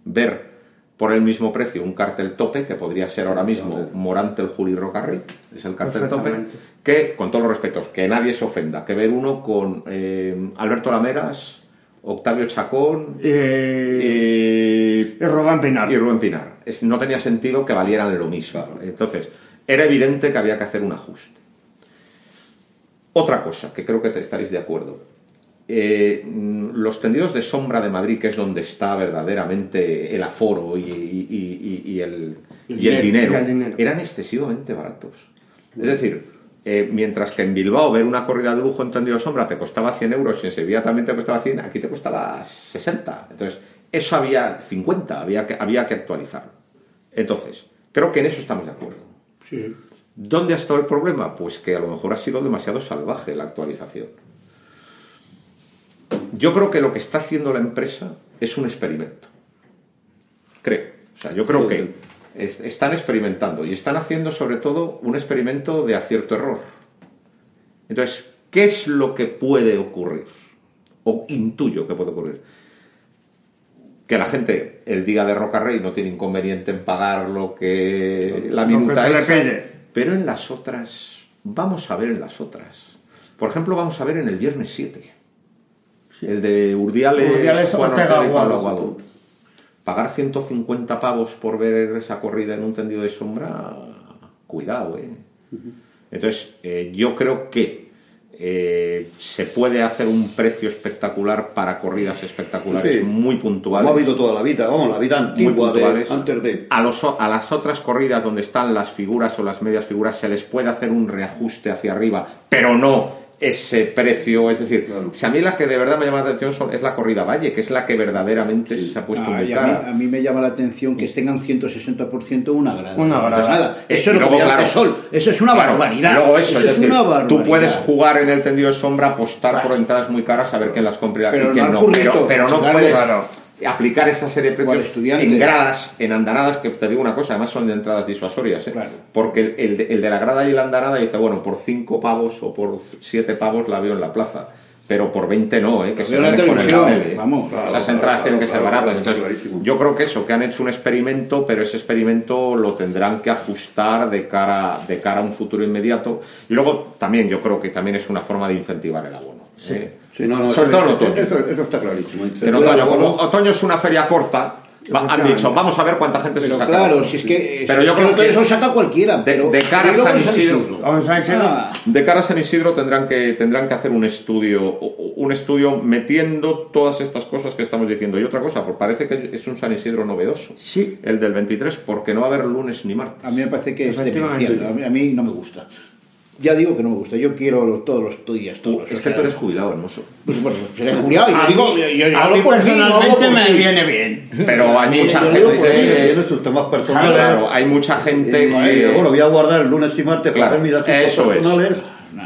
ver por el mismo precio un cartel tope, que podría ser ahora mismo Morante el Juli Rocarrey, es el cartel tope, que, con todos los respetos, que nadie se ofenda, que ver uno con eh, Alberto Lameras, Octavio Chacón Y, y y Rubén Pinar. y Rubén Pinar. Es- no tenía sentido que valieran lo mismo. Entonces, era evidente que había que hacer un ajuste. Otra cosa, que creo que estaréis de acuerdo. Eh, los tendidos de sombra de Madrid, que es donde está verdaderamente el aforo y, y- y- y- y el, El y el dinero. dinero, Y el dinero. eran excesivamente baratos. Es decir, eh, mientras que en Bilbao ver una corrida de lujo en tendido de sombra te costaba 100 euros y en Sevilla también te costaba 100, aquí te costaba 60. Entonces, eso había 50, había que, había que actualizarlo. Entonces, creo que en eso estamos de acuerdo. Sí. ¿Dónde ha estado el problema? Pues que a lo mejor ha sido demasiado salvaje la actualización. Yo creo que lo que está haciendo la empresa es un experimento. Creo. O sea, yo creo que es- están experimentando y están haciendo sobre todo un experimento de acierto-error. Entonces, ¿qué es lo que puede ocurrir? O intuyo que puede ocurrir. Que la gente el día de Roca Rey no tiene inconveniente en pagar lo que la que minuta le esa, pero en las otras, vamos a ver en las otras. Por ejemplo, vamos a ver en el viernes 7. El de Urdiales, Urdiales, Juan Ortega, y Pablo Aguado. Pagar 150 pavos por ver esa corrida en un tendido de sombra, cuidado, ¿eh? Entonces, eh, yo creo que eh, se puede hacer un precio espectacular para corridas espectaculares Sí. muy puntuales. Como ha habido toda la vida, vamos, la vida muy antigua de, antes de. A, los o- a las otras corridas donde están las figuras o las medias figuras se les puede hacer un reajuste hacia arriba, pero no ese precio. Es decir, Claro. si a mí la que de verdad me llama la atención son- es la corrida Valle, que es la que verdaderamente se ha puesto Ah, muy y a, mí, cara. a mí me llama la atención que tengan 160% una grada. Una No grada. nada. Eh, Eso es lo luego, que me claro, el sol. Eso es una Claro, barbaridad. Luego eso, es es decir, una barbaridad. tú puedes jugar en el tendido de sombra, apostar por entradas muy caras, a ver quién las compra y quién no Pero, pero no puedes claro. Aplicar esa serie de precios en gradas, en andanadas, que te digo una cosa, además son de entradas disuasorias, ¿eh? Claro. porque el, el de, el de la grada y la andanada dice, bueno, por 5 pavos o por 7 pavos la veo en la plaza. Pero por 20 no, ¿eh? que se la la televisión, tele. vamos. Esas entradas claro, tienen que ser baratas. Entonces, yo creo que eso, que han hecho un experimento, pero ese experimento lo tendrán que ajustar de cara, de cara a un futuro inmediato. Y luego también yo creo que también es una forma de incentivar el abono. ¿Eh? Sí, no, no, Sobre eso, todo en otoño. eso, eso está clarísimo. En otoño, como otoño es una feria corta, va- han dicho, vamos a ver cuánta gente Pero se saca. claro, si es que, Pero si yo es creo que que eso saca cualquiera. de- pero de cara a San Isidro. Ah, De cara a San Isidro tendrán que, tendrán que hacer un estudio, un estudio metiendo todas estas cosas que estamos diciendo. Y otra cosa, porque parece que es un San Isidro novedoso. Sí. El del 23, porque no va a haber lunes ni martes. a mí me parece que es demencial. A mí, a mí no me gusta. Ya digo que no me gusta. Yo quiero los- todos los días. Todos, Es o que sea, tú eres jubilado, hermoso. Pues bueno, seré juliado y A lo digo. yo- yo- yo a mí personalmente me viene bien. Pero hay Yo- mucha yo gente. ti, Tiene sus temas personales. Claro, hay mucha gente. Que- bueno, voy a guardar el lunes y martes Claro, para hacer mis asuntos eso es.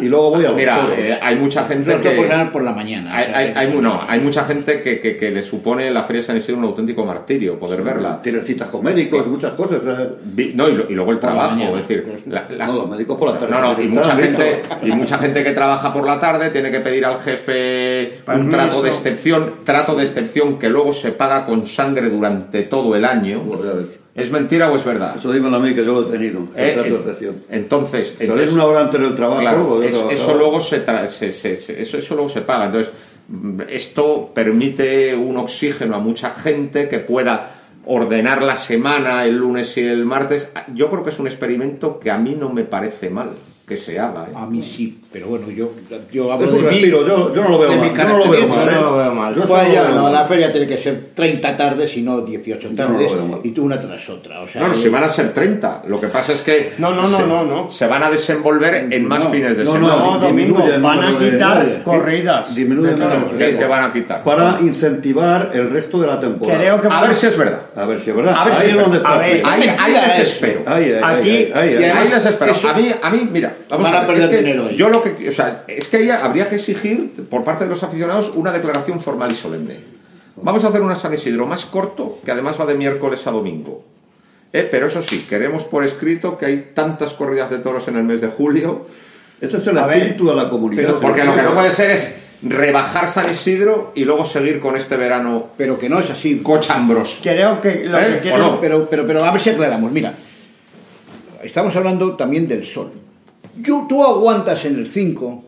Y luego voy a Mira, eh, hay mucha gente que. por la mañana. Hay, hay, hay no, hay mucha gente que, que, que le supone la Feria de San Isidro un auténtico martirio poder verla. Tienes citas con médicos muchas cosas. o sea, Vi- No, y, lo- y luego el trabajo, mañana. es decir, la- la- No, los médicos por la tarde. No, no, y mucha gente y mucha gente que trabaja por la tarde tiene que pedir al jefe un trato de excepción, trato de excepción que luego se paga con sangre durante todo el año. Bueno, ya ves. ¿Es mentira o es verdad? Eso dímelo a mí que yo lo he tenido. Eh, en- entonces, Salir entonces- una hora antes del trabajo. Claro, es- eso luego se, tra- se- se- se- eso, eso luego se paga. Entonces, mm, esto permite un oxígeno a mucha gente que pueda ordenar la semana el lunes y el martes. Yo creo que es un experimento que a mí no me parece mal que se haga. ¿eh? A mí sí, pero bueno, yo, yo hablo Es un de mí. yo, yo no lo veo mal. Yo no lo veo mal. Yo ¿eh? no lo veo mal. Yo Pues no ya, no, la feria tiene que ser 30 tardes y no 18 Yo no lo tardes y tú una tras otra. O sea, No, no, yo- si van a ser 30. Lo que pasa es que No, no, no, se, no, no. se van a desenvolver en más No, fines de no, semana. No, di- domingo, disminuye el van a quitar de- corridas. disminuye el de número toros. de- ¿Qué, van a quitar? Para incentivar el resto de la temporada. Creo que A ver si es verdad. A ver si es verdad. A ver si es es donde verdad. está. A ver, el Ahí, quiz. ahí mentira les eso. espero. Ahí, ahí, Aquí- ahí, ahí, y ahí. además- Ahí les espero. eso- a mí, mira, vamos Van a a ver, perder dinero yo lo que, o sea, es que ahí habría que exigir por parte de los aficionados una declaración formal y solemne. Vamos a hacer una San Isidro más corto, que además va de miércoles a domingo. Eh, pero eso sí, queremos por escrito que hay tantas corridas de toros en el mes de julio, Ese es el A ver, de la comunidad. pero porque lo que no puede ser es rebajar San Isidro y luego seguir con este verano Pero que no es así. cochambroso. Creo que lo ¿Eh? que ¿O quieren... no? Pero, pero, pero a ver si aclaramos. Mira, estamos hablando también del sol. Yo, tú aguantas en el 5,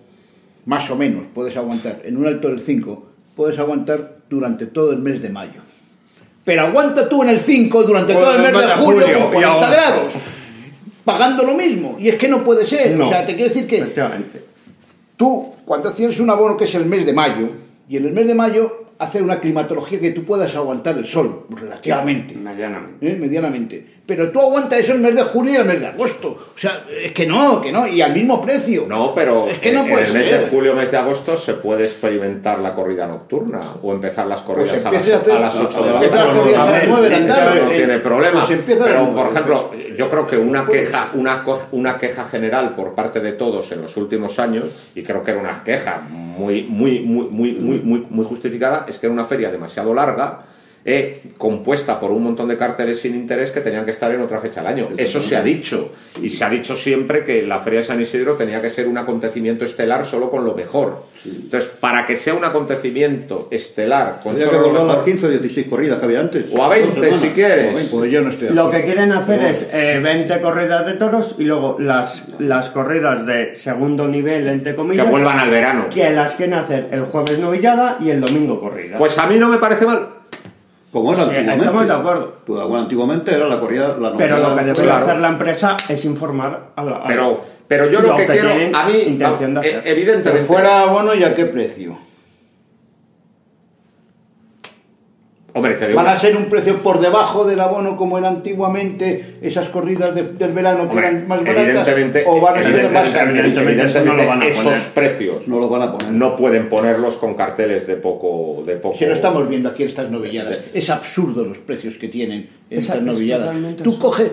más o menos, puedes aguantar, en un alto del 5, puedes aguantar durante todo el mes de mayo. Pero aguanta tú en el 5 durante todo el mes de julio, julio, con y 40 agosto. grados, pagando lo mismo. Y es que no puede ser. No. O sea, te quiero decir que. Tú, cuando tienes un abono que es el mes de mayo, y en el mes de mayo hacer una climatología que tú puedas aguantar el sol, relativamente, Medianamente. ¿eh? medianamente. Pero tú aguantas eso el mes de julio y el mes de agosto. O sea, es que no, que no, y al mismo precio. No, pero Es que no en el mes ser. de julio, mes de agosto, se puede experimentar la corrida nocturna o empezar las corridas Pues a, las, a hacer- a las 8 de la tarde. las corridas a las Eso 9 de la tarde. no tiene problema. Pues pero, 9. por ejemplo, yo creo que una queja, una, una queja general por parte de todos en los últimos años, y creo que era una queja muy, muy, muy, muy, muy, muy, muy justificada, es que era una feria demasiado larga. Eh, compuesta por un montón de carteles sin interés que tenían que estar en otra fecha al año. Eso se ha dicho. Y se ha dicho siempre que la Feria de San Isidro tenía que ser un acontecimiento estelar solo con lo mejor. Entonces, para que sea un acontecimiento estelar con Habría que solo lo volver a las mejor, 15 o 16 corridas que había antes. o a 20 Dos semanas. si quieres. O a 20. Pues yo no estoy Lo que quieren hacer es eh, 20 corridas de toros y luego las, las corridas de segundo nivel, entre que comillas, vuelvan al verano. que las quieren hacer el jueves novillada y el domingo corrida. Pues a mí no me parece mal. Como era Sí, antiguamente. estamos de acuerdo. Pues, bueno, antiguamente era la corrida. La Pero lo que debe Claro. hacer la empresa es informar a la... a- Pero, pero yo lo, Lo que, que quiero, a mí, intención de eh, hacer. Evidentemente, fuera abono y a qué precio. Hombre, te digo ¿Van a ser un precio por debajo del abono como era antiguamente esas corridas de- del verano que Hombre, eran más baratas? evidentemente, ¿O van a ser evidentemente, más evidentemente no lo van a esos poner. precios No lo van a poner. no pueden ponerlos con carteles de poco de poco Si lo estamos viendo aquí en estas novilladas, es absurdo los precios que tienen en Es- estas es novilladas. totalmente Tú absurdo. coge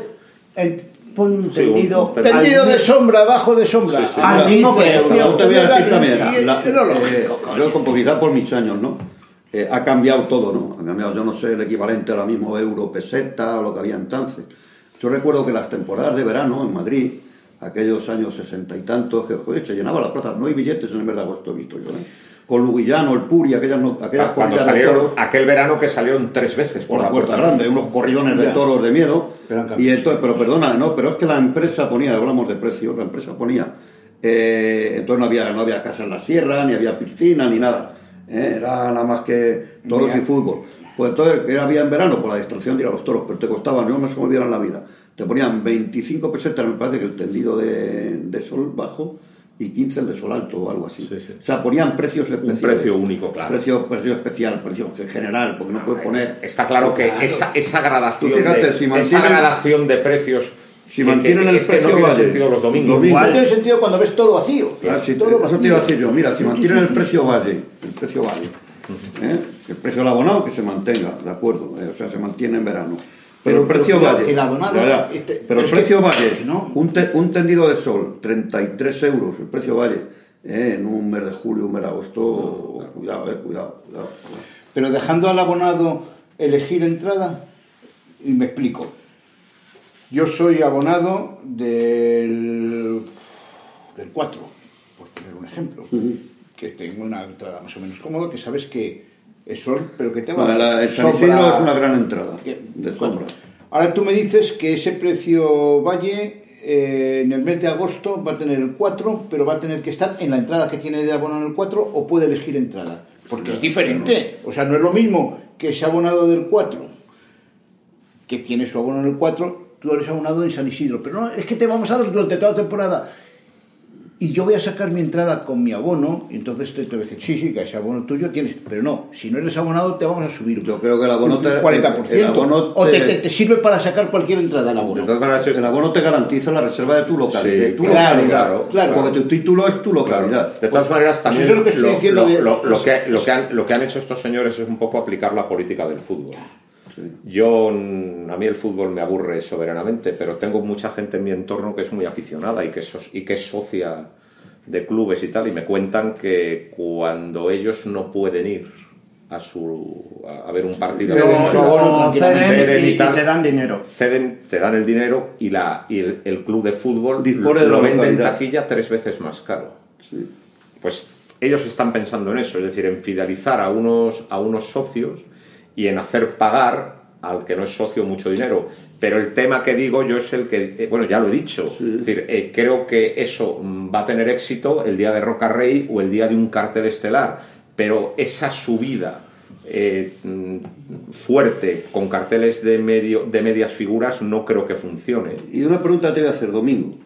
en- Pon un Sí, un- tendido. tendido de sombra, abajo de sombra, Sí, sí. a Al mismo 15 precio. Yo te voy a decir también, sí, la- es lo lógico, eh, yo como quizá por mis años, ¿no? Eh, ha cambiado todo, ¿no? Ha cambiado, yo no sé el equivalente ahora mismo euro, peseta, o lo que había entonces. Yo recuerdo que las temporadas de verano en Madrid, aquellos años sesenta y tantos, que joder, se llenaba la plaza, no hay billetes en el mes de agosto, he visto yo, ¿eh? Con Luguillano, el Puri, aquellas, no- aquellas Ah, cuando corridas de salieron toros aquel verano que salieron tres veces por la puerta grande, unos corridones de toros de miedo. Pero y entonces, pero perdona, no, pero es que la empresa ponía, hablamos de precios, la empresa ponía, eh, entonces no había, no había casa en la sierra, ni había piscina, ni nada. Eh, era nada más que toros y fútbol. Pues entonces, ¿qué había en verano? Por la distracción de ir a los toros, pero te costaban, no me se me la vida. Te ponían 25 pesetas, me parece que el tendido de, de sol bajo y 15 el de sol alto o algo así. Sí, sí. O sea, ponían precios especiales. precio único, claro. Precio, precio especial, precio general, porque no puedes poner... está claro que esa, esa gradación fíjate, de, si esa gradación de precios Si mantienen el precio no tiene Valle, sentido los domingos domingo, No tiene sentido cuando ves todo vacío. Ah, sí, todo eso vacío. te iba a decir yo. Mira, si mantienen el precio valle, el precio valle, ¿eh? el precio del abonado que se mantenga, de acuerdo, eh, o sea, se mantiene en verano. Pero, Pero- el precio pero que el abonado, este- pero pero el precio que- que no. un, te- un tendido de sol, 33 euros, el precio valle, eh, en un mes de julio, un mes de agosto, cuidado, eh, cuidado, cuidado. Pero dejando al abonado elegir entrada, y me explico. Yo soy abonado del, del 4, por poner un ejemplo, que tengo una entrada más o menos cómoda, que sabes que es sol, pero que te va Bueno, a el San es una gran entrada que- de sombra. Ahora tú me dices que ese precio Valle eh, en el mes de agosto va a tener el 4, pero va a tener que estar en la entrada que tiene de abono en el 4 o puede elegir entrada. Porque es diferente. O sea, no es lo mismo que ese abonado del 4, que tiene su abono en el 4, tú eres abonado en San Isidro. Pero no, es que te vamos a dar durante toda la temporada. Y yo voy a sacar mi entrada con mi abono, y entonces te, te voy a decir, sí, sí, que ese abono tuyo tienes, pero no, si no eres abonado te vamos a subir Yo creo que el abono un te- 40%. el abono o te, te- te- te sirve para sacar cualquier entrada al de abono. El abono te garantiza la reserva de tu localidad. Sí, de tu claro, localidad. claro, claro. Porque tu título es tu localidad. De todas maneras, también eso es lo que estoy diciendo lo- de- lo- lo que, lo, que han, lo que han hecho estos señores es un poco aplicar la política del fútbol. Yo, mm, a mí el fútbol me aburre soberanamente, pero tengo mucha gente en mi entorno que es muy aficionada y que, es, y que es socia de clubes y tal, y me cuentan que cuando ellos no pueden ir a, su, a, a ver un partido, Ceden No, no, tranquilamente. ceden Ceden y, y tal. y te dan dinero. ceden, te dan el dinero y, la, y el, el club de fútbol Dispone de lo la vende en taquilla tres veces más caro. Pues ellos están pensando en eso, es decir, en fidelizar a unos, a unos socios y en hacer pagar al que no es socio mucho dinero. Pero el tema que digo yo es el que, eh, bueno, ya lo he dicho, es decir, eh, creo que eso mm, va a tener éxito el día de Roca Rey o el día de un cartel estelar, pero esa subida eh, mm, fuerte con carteles de, medio, de medias figuras no creo que funcione. Y una pregunta te voy a hacer, Domingo.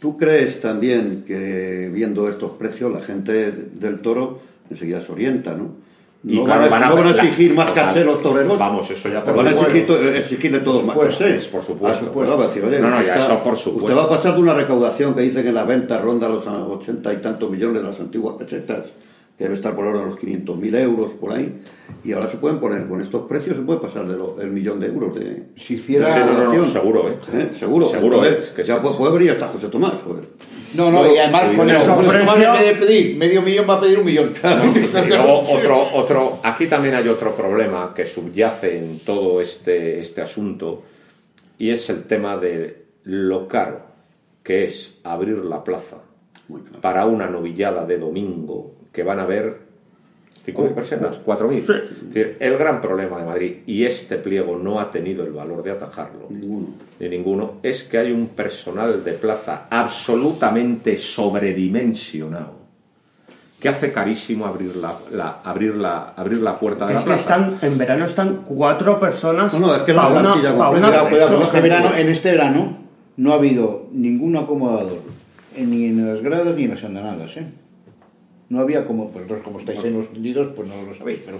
¿Tú crees también que viendo estos precios la gente del toro enseguida se orienta, no? Y No, claro, van, a, van a exigir más total. caché los toreros. Vamos, eso ya te Van a exigir, digo. to- exigirle todos más supuesto, caché. es por supuesto. Supuesto. Va a decir, oye, No, no, ya está- eso por supuesto. Usted va a pasar de una recaudación que dice que en la venta ronda los 80 y tantos millones de las antiguas pesetas, que debe estar por ahora en los 500.000 euros por ahí, y ahora se pueden poner, con estos precios se puede pasar del millón de euros de, Si hiciera- de Sí, no, no, no, recaudación. seguro, ¿eh? ¿Eh? Seguro. Seguro, Entonces, ¿eh? Es que ya puede, puede venir hasta José Tomás, joder. No, no, y además con eso, José Tomás en vez de pedir medio millón va a pedir un millón. Y luego otro, otro, aquí también hay otro problema que subyace en todo este, este asunto y es el tema de lo caro que es abrir la plaza para una novillada de domingo que van a ver 5.000 personas, 4.000. Es decir, el gran problema de Madrid, y este pliego no ha tenido el valor de atajarlo, Ninguno. ni ninguno, es que hay un personal de plaza absolutamente sobredimensionado que hace carísimo abrir la, la- abrir la, abrir la puerta de Es la que plaza. están, en verano están cuatro personas. No, no, es que la pa' una, una Cuidado, cuidado, persona. porque este verano, en este verano no ha habido ningún acomodador, eh, ni en las gradas ni en las andanadas. ¿eh? No había como, pues como estáis en los tendidos, pues no lo sabéis, pero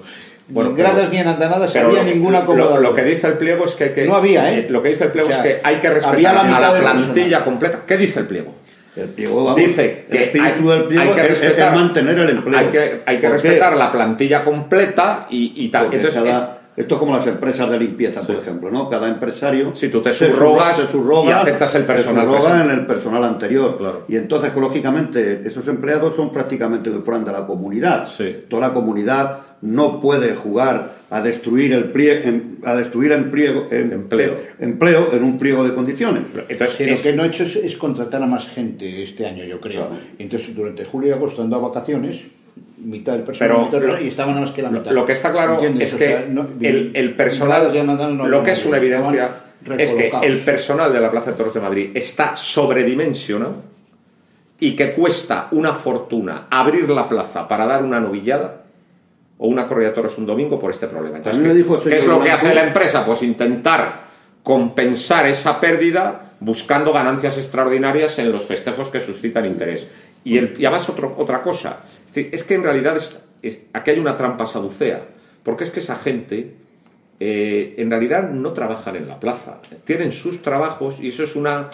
Bueno, ni en gradas pero- ni en andanadas Pero había lo, ninguna lo, lo que dice el pliego es que hay que. No había, ¿eh? Lo que dice el pliego O sea, es que hay que respetar la a la plantilla personal. completa. ¿Qué dice el pliego? El pliego, vamos, Dice que el espíritu hay, del pliego hay que es- es mantener el empleo. Hay que, hay que respetar la plantilla completa y, y tal. Porque Entonces, cada- esto es como las empresas de limpieza, por ejemplo, ¿no? Cada empresario Sí, tú te se subrogas se subroga, y aceptas el personal se subroga en el personal anterior. Claro. Y entonces, lógicamente, esos empleados son prácticamente que fueran de la comunidad. Sí. Toda la comunidad no puede jugar a destruir el a destruir en pliego- en- Empleo. empleo en un pliego de condiciones. entonces lo es- que no he hecho es, es contratar a más gente este año, yo creo. Claro. Entonces, durante julio y agosto han dado vacaciones, mitad del personal, Pero lo- y estaban más que la mitad. lo que está claro ¿Entiendes? es O que sea, no- el, el personal, no no lo que es una evidencia es que el personal de la Plaza de Toros de Madrid está sobredimensionado y que cuesta una fortuna abrir la plaza para dar una novillada o una corrida de toros un domingo por este problema. Entonces, ¿qué, dijo qué es lo que hace la empresa? Pues intentar compensar esa pérdida buscando ganancias extraordinarias en los festejos que suscitan interés. Y, el, y además otro- otra cosa, decir, es que en realidad es- es- aquí hay una trampa saducea, porque es que esa gente eh, en realidad no trabajan en la plaza, tienen sus trabajos y eso es una,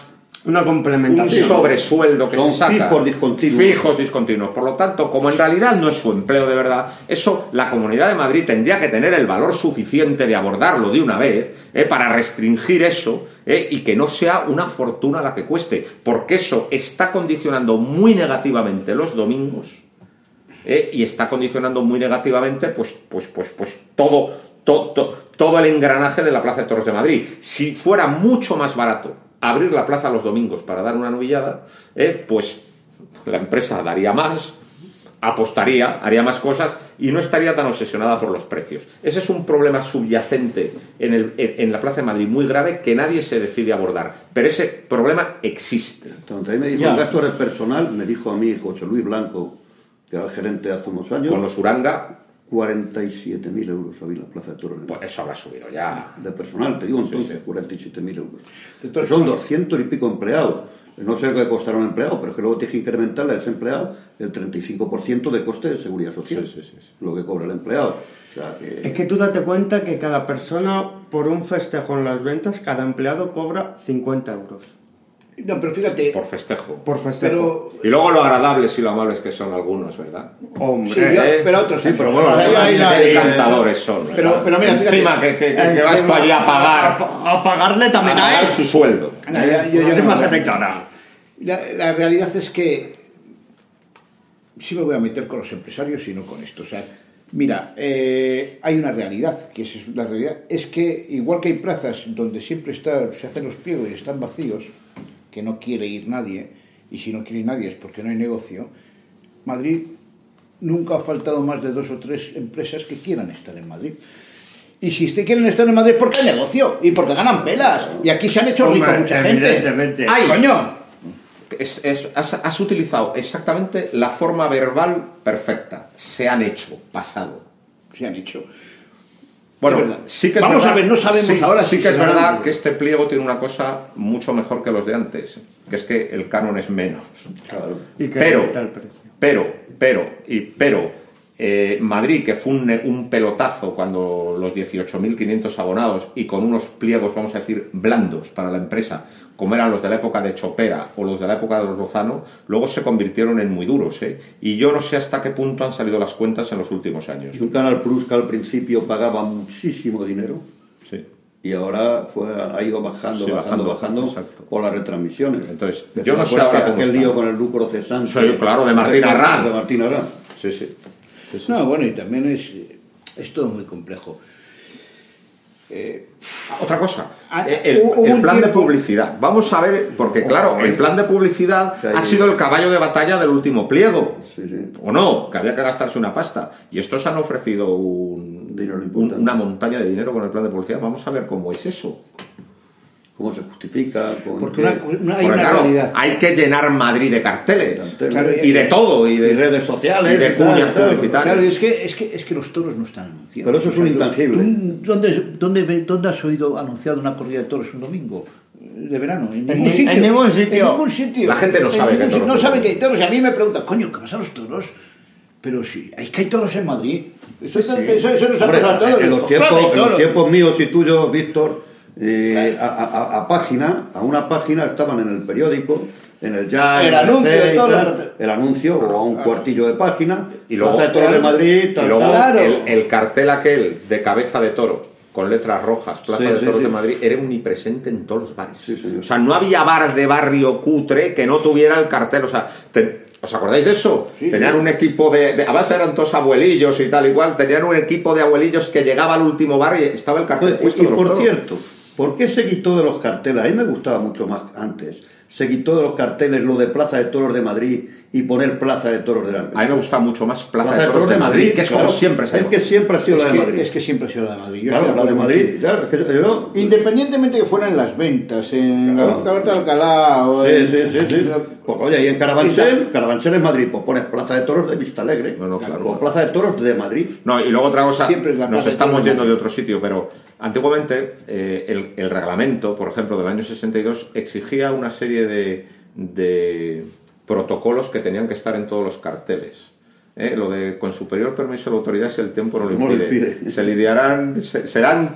Una un complementación. sobresueldo que Son se saca. fijos discontinuos. Fijos discontinuos. Por lo tanto, como en realidad no es su empleo de verdad, eso la Comunidad de Madrid tendría que tener el valor suficiente de abordarlo de una vez eh, para restringir eso eh, y que no sea una fortuna la que cueste, porque eso está condicionando muy negativamente los domingos eh, y está condicionando muy negativamente pues, pues, pues, pues todo, to- to- todo el engranaje de la Plaza de Toros de Madrid. Si fuera mucho más barato abrir la plaza los domingos para dar una novillada, eh, pues la empresa daría más, apostaría, haría más cosas y no estaría tan obsesionada por los precios. Ese es un problema subyacente en, el- en- en la Plaza de Madrid muy grave que nadie se decide abordar, pero ese problema existe. Entonces, ahí me dijo Ya. el gasto del personal, me dijo a mí José Luis Blanco, que era el gerente hace unos años, Con los Uranga, 47.000 euros había en la Plaza de Toros. pues eso habrá subido ya. de personal, te digo entonces, sí. 47.000 euros. Entonces, Son bueno. 200 y pico empleados. No sé qué costará un empleado, pero es que luego tienes que incrementarle a ese empleado el 35% de coste de seguridad social. Sí, sí, sí, sí. Lo que cobra el empleado. O sea, que... Es que tú date cuenta que cada persona, por un festejo en las ventas, cada empleado cobra 50 euros. No, pero fíjate, Por festejo. Por festejo. pero Y luego lo agradables y lo amables que son algunos, ¿verdad? Hombre, Sí, yo- pero otros Sí, pero bueno, encantadores son. Pero- ¿verdad? pero mira, fíjate. Encima que, que- que- que vas tú allí a pagar, A, a pagarle a también a él. su sueldo. Ya, ya, yo- yo Encima no-. La, la realidad es que sí me voy a meter con los empresarios y no con esto. O sea, mira, eh, hay una realidad, que es la realidad, es que igual que hay plazas donde siempre está, se hacen los pliegos y están vacíos, que no quiere ir nadie, y si no quiere ir nadie es porque no hay negocio, Madrid nunca ha faltado más de dos o tres empresas que quieran estar en Madrid. Y si usted quieren estar en Madrid, porque hay negocio y porque ganan pelas. Y aquí se han hecho rico Hombre, mucha gente. evidentemente. ¡Ay, coño! Es- es- has, has utilizado exactamente la forma verbal perfecta. Se han hecho, pasado. Se han hecho. Bueno, sí que es Vamos verdad- a ver, no sabemos sí- ahora Sí si que es verdad que este pliego tiene una cosa mucho mejor que los de antes, que es que el canon es menos. Claro. Y que Pero, limita el precio. pero, pero, y pero, eh, Madrid, que fue un, pelotazo cuando los 18.500 abonados y con unos pliegos, vamos a decir, blandos para la empresa, como eran los de la época de Chopera o los de la época de los Lozano, luego se convirtieron en muy duros. ¿eh? Y yo no sé hasta qué punto han salido las cuentas en los últimos años. Y un Canal Plus que al principio pagaba muchísimo dinero Sí. y ahora fue, ha ido bajando, Sí, bajando, bajando, bajando, por las retransmisiones. Entonces, ¿Te yo no sé ahora cómo aquel está? lío con el lucro cesante. Claro, de Martín Arrán. De Martín. Sí, sí. Sí, sí. No, bueno, y también es, es todo muy complejo. Eh, Otra cosa, Ah, eh, el, plan de publicidad. Vamos a ver, porque claro, el plan de publicidad ha sido el caballo de batalla del último pliego. Sí, sí. ¿O no? Que había que gastarse una pasta. Y estos han ofrecido un, Dinero un- importante. una montaña de dinero con el plan de publicidad. Vamos a ver cómo es eso. ¿Cómo se justifica? ¿Con porque qué? una, una- hay Porque, una claro, realidad. hay que llenar Madrid de carteles. Carteles. Claro, Y de todo. Y Y de, redes sociales. y de cuñas publicitarias. Claro, es que, es, que, es que los toros no están anunciados. Pero eso es un intangible. ¿tú ¿Dónde, dónde, dónde has oído anunciado una corrida de toros un domingo? De verano, en ningún ni- sitio. en ningún sitio. En ningún sitio. La gente no sabe que hay toros No sabe que hay toros. Y a mí me preguntan, coño, ¿qué pasa a los toros? Pero sí, es que hay toros en Madrid. Eso, Sí, eso, eso nos ha Hombre, pasado a todos. en, los en tiempos míos y tuyos, Víctor, eh, a, a- a página, a una página estaban en el periódico, en el ya, El en anuncio tal, el anuncio o a un cuartillo de página, Y luego- Plaza de Toros de Madrid, Y luego. Claro. el, el cartel aquel de cabeza de toro con letras rojas, Plaza Sí, de sí, Toros sí. de Madrid, era omnipresente en todos los bares. O sea, no había bar de barrio cutre que no tuviera el cartel. O sea, te- ¿os acordáis de eso? Sí, tenían sí. un equipo de, de- Además eran todos abuelillos y tal igual. Tenían un equipo de abuelillos que llegaba al último bar y estaba el cartel puesto y por toros. cierto, ¿por qué se quitó de los carteles? A mí me gustaba mucho más antes. Se quitó de los carteles lo de Plaza de Toros de Madrid y poner Plaza de Toros de la A mí me gusta mucho más Plaza, de Toros de Madrid, Madrid, que es claro. como siempre se Es que siempre ha sido Es la de que, Madrid. es que siempre ha sido la de Madrid. Yo claro, la de Madrid. contigo. claro, es que yo- yo- Independientemente que fueran las ventas, en Claro. la Puerta de Alcalá o Sí, en- sí, sí, sí. Porque oye, ahí en Carabanchel, Carabanchel en Madrid, pues pones Plaza de Toros de Vista Alegre. No, no, claro. O Plaza de Toros de Madrid. No, y luego otra cosa, Siempre es la nos estamos de yendo de otro sitio, pero antiguamente eh, el, el reglamento, por ejemplo, del año 62, exigía una serie de, de protocolos que tenían que estar en todos los carteles. Eh, lo de con superior permiso de la autoridad si el tiempo no lo impide. impide. Se lidiarán, se- serán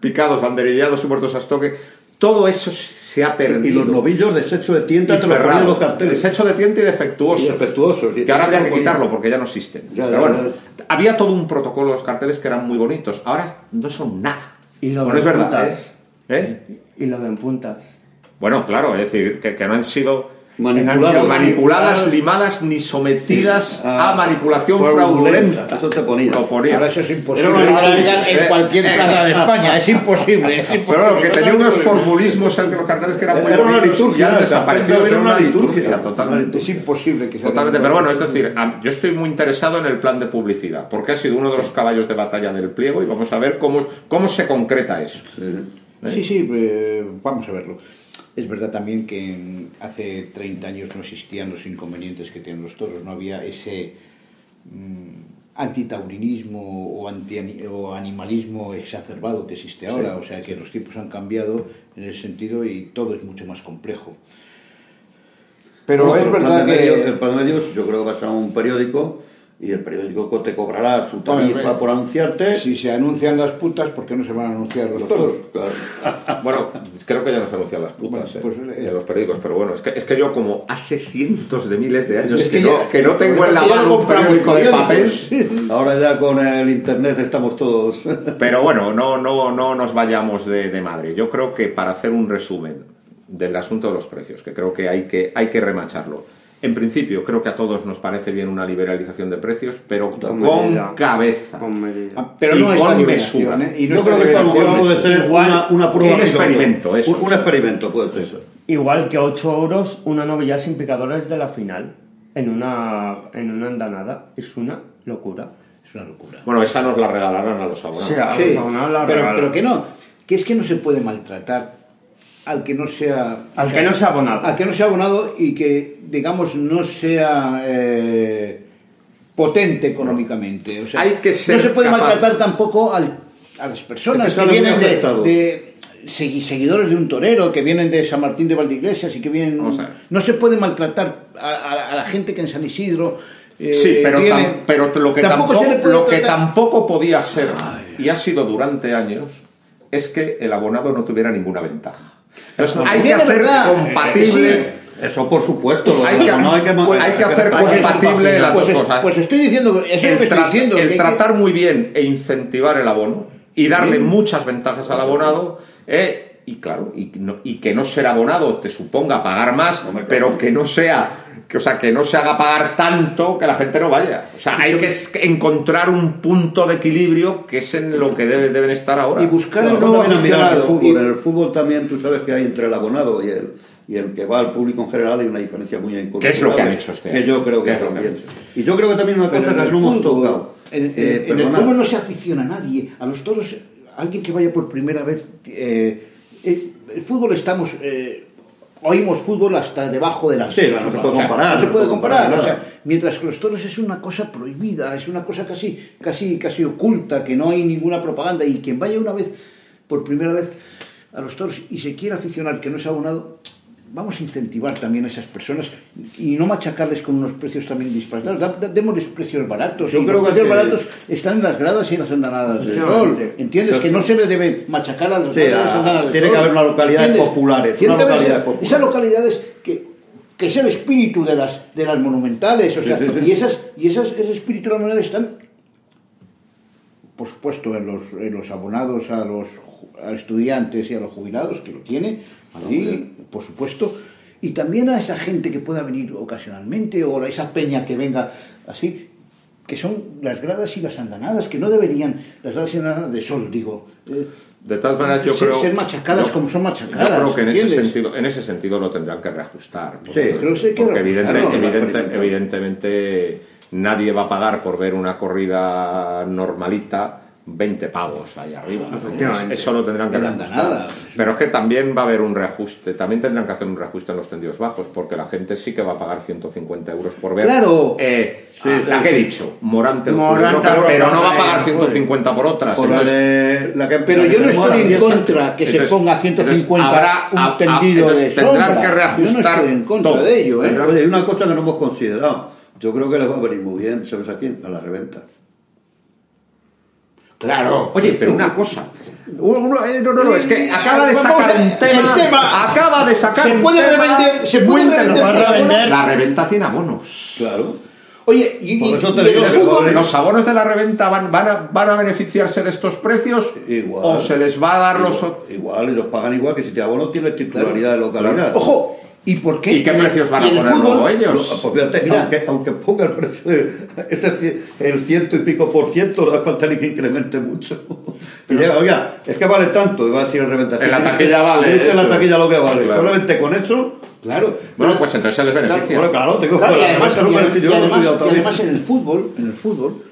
picados, banderillados y muertos a estoque. Todo eso se ha perdido. Y los novillos desecho de tienda Y te lo los carteles. Desecho de tienda y defectuosos. Y defectuosos, y Que ahora habría que quitarlo porque ya no existen. Ya, Pero ya, bueno, había todo un protocolo en los carteles que eran muy bonitos. Ahora no son nada. Y lo Bueno, de es verdad. puntas. ¿eh? ¿Eh? Y lo de en puntas. Bueno, claro, es decir, que, que no han sido Manipulados. manipuladas, limadas ni sometidas Ah, a manipulación fraudulenta. Eso te ponía. Lo ponía. Ahora eso es imposible. Era una Ahora en cualquier plaza de España. Es imposible. es imposible. Pero bueno, que tenía unos formulismos en los carteles que eran muy Era una liturgia, y han desaparecido. Era una liturgia, totalmente. Es imposible que sea Totalmente, pero bueno, es decir, yo estoy muy interesado en el plan de publicidad, porque ha sido uno de los caballos de batalla del pliego y vamos a ver cómo, cómo se concreta eso. Sí, sí, eh, vamos a verlo. Es verdad también que hace 30 años no existían los inconvenientes que tienen los toros, no había ese mm, antitaurinismo o, anti o animalismo exacerbado que existe ahora, o sea que los tiempos han cambiado en ese sentido y todo es mucho más complejo. Pero Bueno, es el verdad que... el plan de medios, yo creo que vas a un periódico y el periódico te cobrará su tarifa Bueno, por anunciarte. Si se anuncian las putas, ¿por qué no se van a anunciar los, Los toros? toros, claro. Bueno, creo que ya no se anuncian las putas Bueno, eh, pues, eh, en los periódicos, pero bueno, es que, es que yo como hace cientos de miles de años Es que, que no, que no tengo en la mano un periódico de papel. Ahora ya con el internet estamos todos. pero bueno, no, no, no nos vayamos de, de madre. Yo creo que para hacer un resumen del asunto de los precios, que creo que hay que, hay que remacharlo. En principio, creo que a todos nos parece bien una liberalización de precios, pero con medida. cabeza. Con medida. Ah, Pero Y no con mesura. ¿eh? Y no yo creo que esto a puede ser Igual, una, una prueba un experimento, eso Un, experimento puede ser. Igual que 8 euros una novilla sin picadores de la final en una, en una andanada. Es una locura. Es una locura. Bueno, esa nos la regalarán a los abonados. A Sí, la pero, pero que no, que es que no se puede maltratar al que no sea... Al o que no sea abonado. Al que no sea abonado y que, digamos, no sea eh, potente económicamente. O sea, Hay que ser no se puede capaz- maltratar tampoco al- a las personas que vienen de, de segui- seguidores de un torero, que vienen de San Martín de Valdeiglesias y que vienen... No se puede maltratar a, a- a la gente que en San Isidro... eh, Sí, pero, viene- tam- pero lo, que Tampoco tampoco, lo que tampoco podía ser, y ha sido durante años, es que el abonado no tuviera ninguna ventaja. Entonces, hay que hacer verdad. compatible, Eso por supuesto. hay que, no hay que, hay que hacer compatible las pues, dos cosas. pues estoy diciendo, eso es lo el, que estoy diciendo. el que hay que- tratar muy bien e incentivar el abono y darle muchas ventajas al abonado eh, y claro y, no- y que no ser abonado te suponga pagar más pero que no sea que, o sea que no se haga pagar tanto que la gente no vaya o sea hay que encontrar un punto de equilibrio que es en lo que debe- deben estar ahora y buscar el nuevo también a mirar el aficionado. fútbol. y- En el fútbol también tú sabes que hay entre el abonado y el, y el que va al público en general hay una diferencia muy inconmensurable. ¿Qué es lo que han hecho este Que yo creo que ¿Qué es lo que también. Y yo creo que también una cosa que el no hemos fútbol, tocado. En, en- Eh, en el fútbol no se aficiona a nadie. A los toros, alguien que vaya por primera vez. eh, eh, el fútbol estamos. eh, oímos fútbol hasta debajo de las. Sí, no se puede comparar, no se puede comparar. comparar o sea, mientras que los toros es una cosa prohibida, es una cosa casi, casi, casi oculta, que no hay ninguna propaganda. Y quien vaya una vez, por primera vez, a los toros y se quiera aficionar, que no es abonado, vamos a incentivar también a esas personas y no machacarles con unos precios también disparatados. Démosles precios baratos. Yo y creo los que- precios baratos están en las gradas y en las andanadas del sol. ¿Entiendes? Que no se le debe machacar a las Sí, gradas y las a- andanadas del tiene sol. que haber unas localidades ¿Entiendes? populares, Tiene haber localidades esas, localidades que, que es el espíritu de las, de las monumentales. O Sí, sea, sí, sí. Y, esas, y esas, ese espíritu de las monumentales están por supuesto, en los, en los abonados a los a estudiantes y a los jubilados, que lo tiene, allí, por supuesto, y también a esa gente que pueda venir ocasionalmente, o a esa peña que venga así, que son las gradas y las andanadas, que no deberían, las gradas y andanadas de sol, digo, eh, De todas maneras, yo ser, creo. ser machacadas como son machacadas. Yo creo que en ese, sentido, en ese sentido lo tendrán que reajustar. Sí, porque- creo que sí hay que porque evidente- reajustarlo. evidente- evidentemente nadie va a pagar por ver una corrida normalita 20 pavos ahí arriba. ¿no? Efectivamente. Eso lo tendrán que la reajustar. andanada. Pero es que también va a haber un reajuste, también tendrán que hacer un reajuste en los tendidos bajos, porque la gente sí que va a pagar 150 euros por ver. Claro. Eh, Sí, la sí, que he dicho, Morante, Morante, pero, pero no va a eh, pagar 150 por otras. Por la entonces- de- la que- Pero la yo no estoy en contra que se ponga 150 entonces habrá- un a- a- tendido de tendrán sombra. que reajustar Yo no estoy en contra todo. de ello, ¿eh? Oye, hay una cosa que no hemos considerado. Yo creo que les va a venir muy bien, ¿sabes a quién? A la reventa. Claro. Oye, pero una cosa. Uno- eh, no, no, no, es que acaba de sacar a- un tema. el tema. Acaba de sacar Se un puede tema revender- se puede revender. La reventa tiene abonos. Claro. Oye, y, Por y- eso te y digo el que fútbol- va a ¿Los abonos de la reventa van, van, a, van a beneficiarse de estos precios? Igual. ¿O se les va a dar los.? Igual, igual, y los pagan igual que si te abono tienes titularidad de localidad. Ojo, ¿y por qué? ¿Y qué precios van a el poner luego Lo- ellos? Pues fíjate, Mira. aunque, aunque ponga el precio, de- ese cien- el ciento y pico por ciento, no hace falta ni que incremente mucho. Y llega, oiga, es que vale tanto, y va a decir el reventa. En la taquilla vale usted en la eso. taquilla lo que vale. Claro. Solamente con eso, Claro. Bueno, pues entonces se les beneficia. bueno, claro, tengo Claro, y la además, y además- y y en el fútbol, en el fútbol,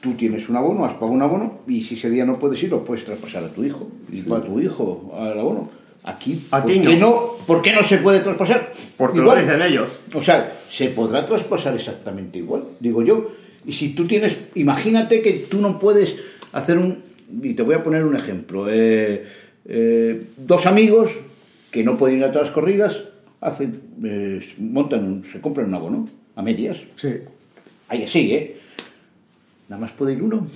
tú tienes un abono, has pagado un abono, y si ese día no puedes ir, lo puedes traspasar a tu hijo. Y va a tu hijo al abono. Aquí, Aquí ¿por, qué no. no, ¿por qué no se puede traspasar? Porque Igual. lo dicen ellos. O sea, se podrá traspasar exactamente igual, digo yo. Y si tú tienes, imagínate que tú no puedes hacer un, y te voy a poner un ejemplo, eh, eh, dos amigos que no pueden ir a todas las corridas, hacen, eh, montan, se compran un abono a medias, Sí. ahí así, ¿eh? Nada más puede ir uno.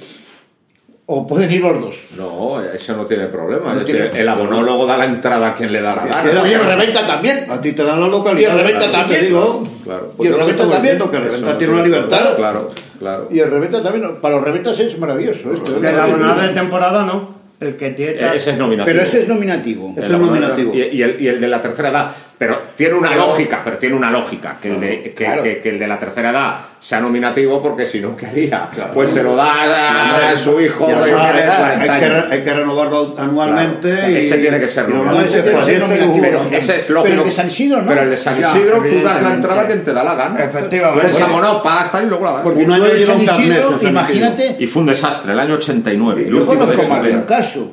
O pueden ir los dos. No, eso no tiene problema. No es decir, tiene- el abonólogo da la entrada a quien le da la gana. Era- Oye, reventa también. A ti te dan la localidad. Y el reventa claro, también. Digo, Claro. Pues Y el que reventa también. que el reventa tiene una libertad. Claro, claro. Y el reventa también. Para los reventas es maravilloso esto. Que ¿eh? el abonado de temporada no. El que tiene. Ese es nominativo. Pero ese es nominativo. Ese El es nominativo. Y, y el, y el de la tercera edad. Pero tiene una lógica, pero tiene una lógica. Que el de, que, Claro. que- que el de la tercera edad sea nominativo porque si no, ¿qué haría? Pues se lo da a, a su hijo que tiene hay, 40 que, hay que renovarlo anualmente. Claro. y, Ese tiene que ser nominativo. que. Pero ese es Pero lógico. el de San Isidro, ¿no? Pero el de San Ya, Isidro, tú das la entrada a quien te da la gana. Efectivamente. Eres abonado, pagas tal y luego la das. Porque Un año lleva San Isidro, imagínate. Y fue un desastre, el año 89. el Yo de conozco más de un caso.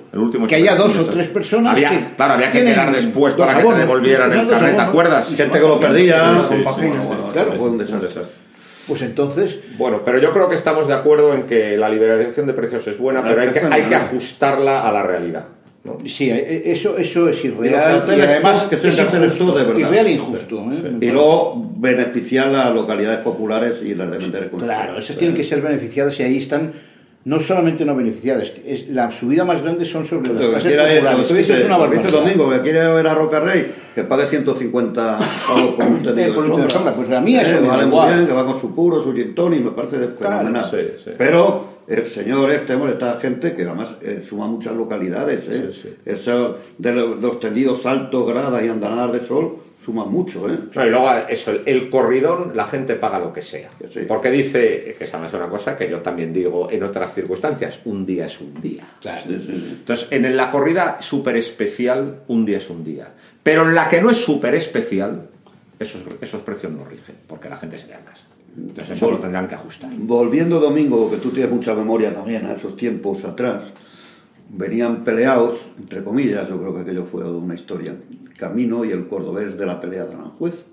que haya dos o tres personas que Claro, había que quedar después para que te devolvieran el personas, carnet, ¿te acuerdas? Gente que lo perdía. Sí, sí, sí. Bueno, Claro. fue un Un desastre. desastre. Pues entonces, Bueno, pero yo creo que estamos de acuerdo en que la liberalización de precios es buena, pero hay que, hay que ajustarla a la realidad. ¿no? sí, eh, eso, eso es irreal y, además que es injusto, de verdad. irreal e injusto. ¿eh? Y luego beneficiar las localidades populares y las de Claro, esas tienen que ser beneficiadas y ahí están no solamente no beneficiadas, es, la subida más grande son sobre las Lo que clases populares. que tú dices, es una lo que dice barbaridad. Domingo, que quiere ver a Roca Rey, que pague 150 pavos por un tendido Eh, por de sombra. Pues a mí Eh, eso me vale muy igual. bien, que va con su puro, su gin tonic, me parece de- fenomenal. sí, sí. Pero el señor este, hombre, esta gente que además eh, suma muchas localidades, ¿eh? Sí, sí. Eso de los, los tendidos altos, gradas y andanadas de sol, suma mucho, ¿eh? No, y luego eso, el, el corridón, la gente paga lo que sea. Sí. Porque dice, que esa es una cosa que yo también digo en otras circunstancias, un día es un día. Claro. Sí, sí, sí. Entonces, en la corrida súper especial, un día es un día. Pero en la que no es súper especial, esos, esos precios no rigen, porque la gente se queda en casa. Entonces, eso lo tendrán que ajustar. Volviendo, Domingo, que tú tienes mucha memoria también a esos tiempos atrás, venían peleados, entre comillas, yo creo que aquello fue una historia, Camino y el cordobés de la pelea de Aranjuez.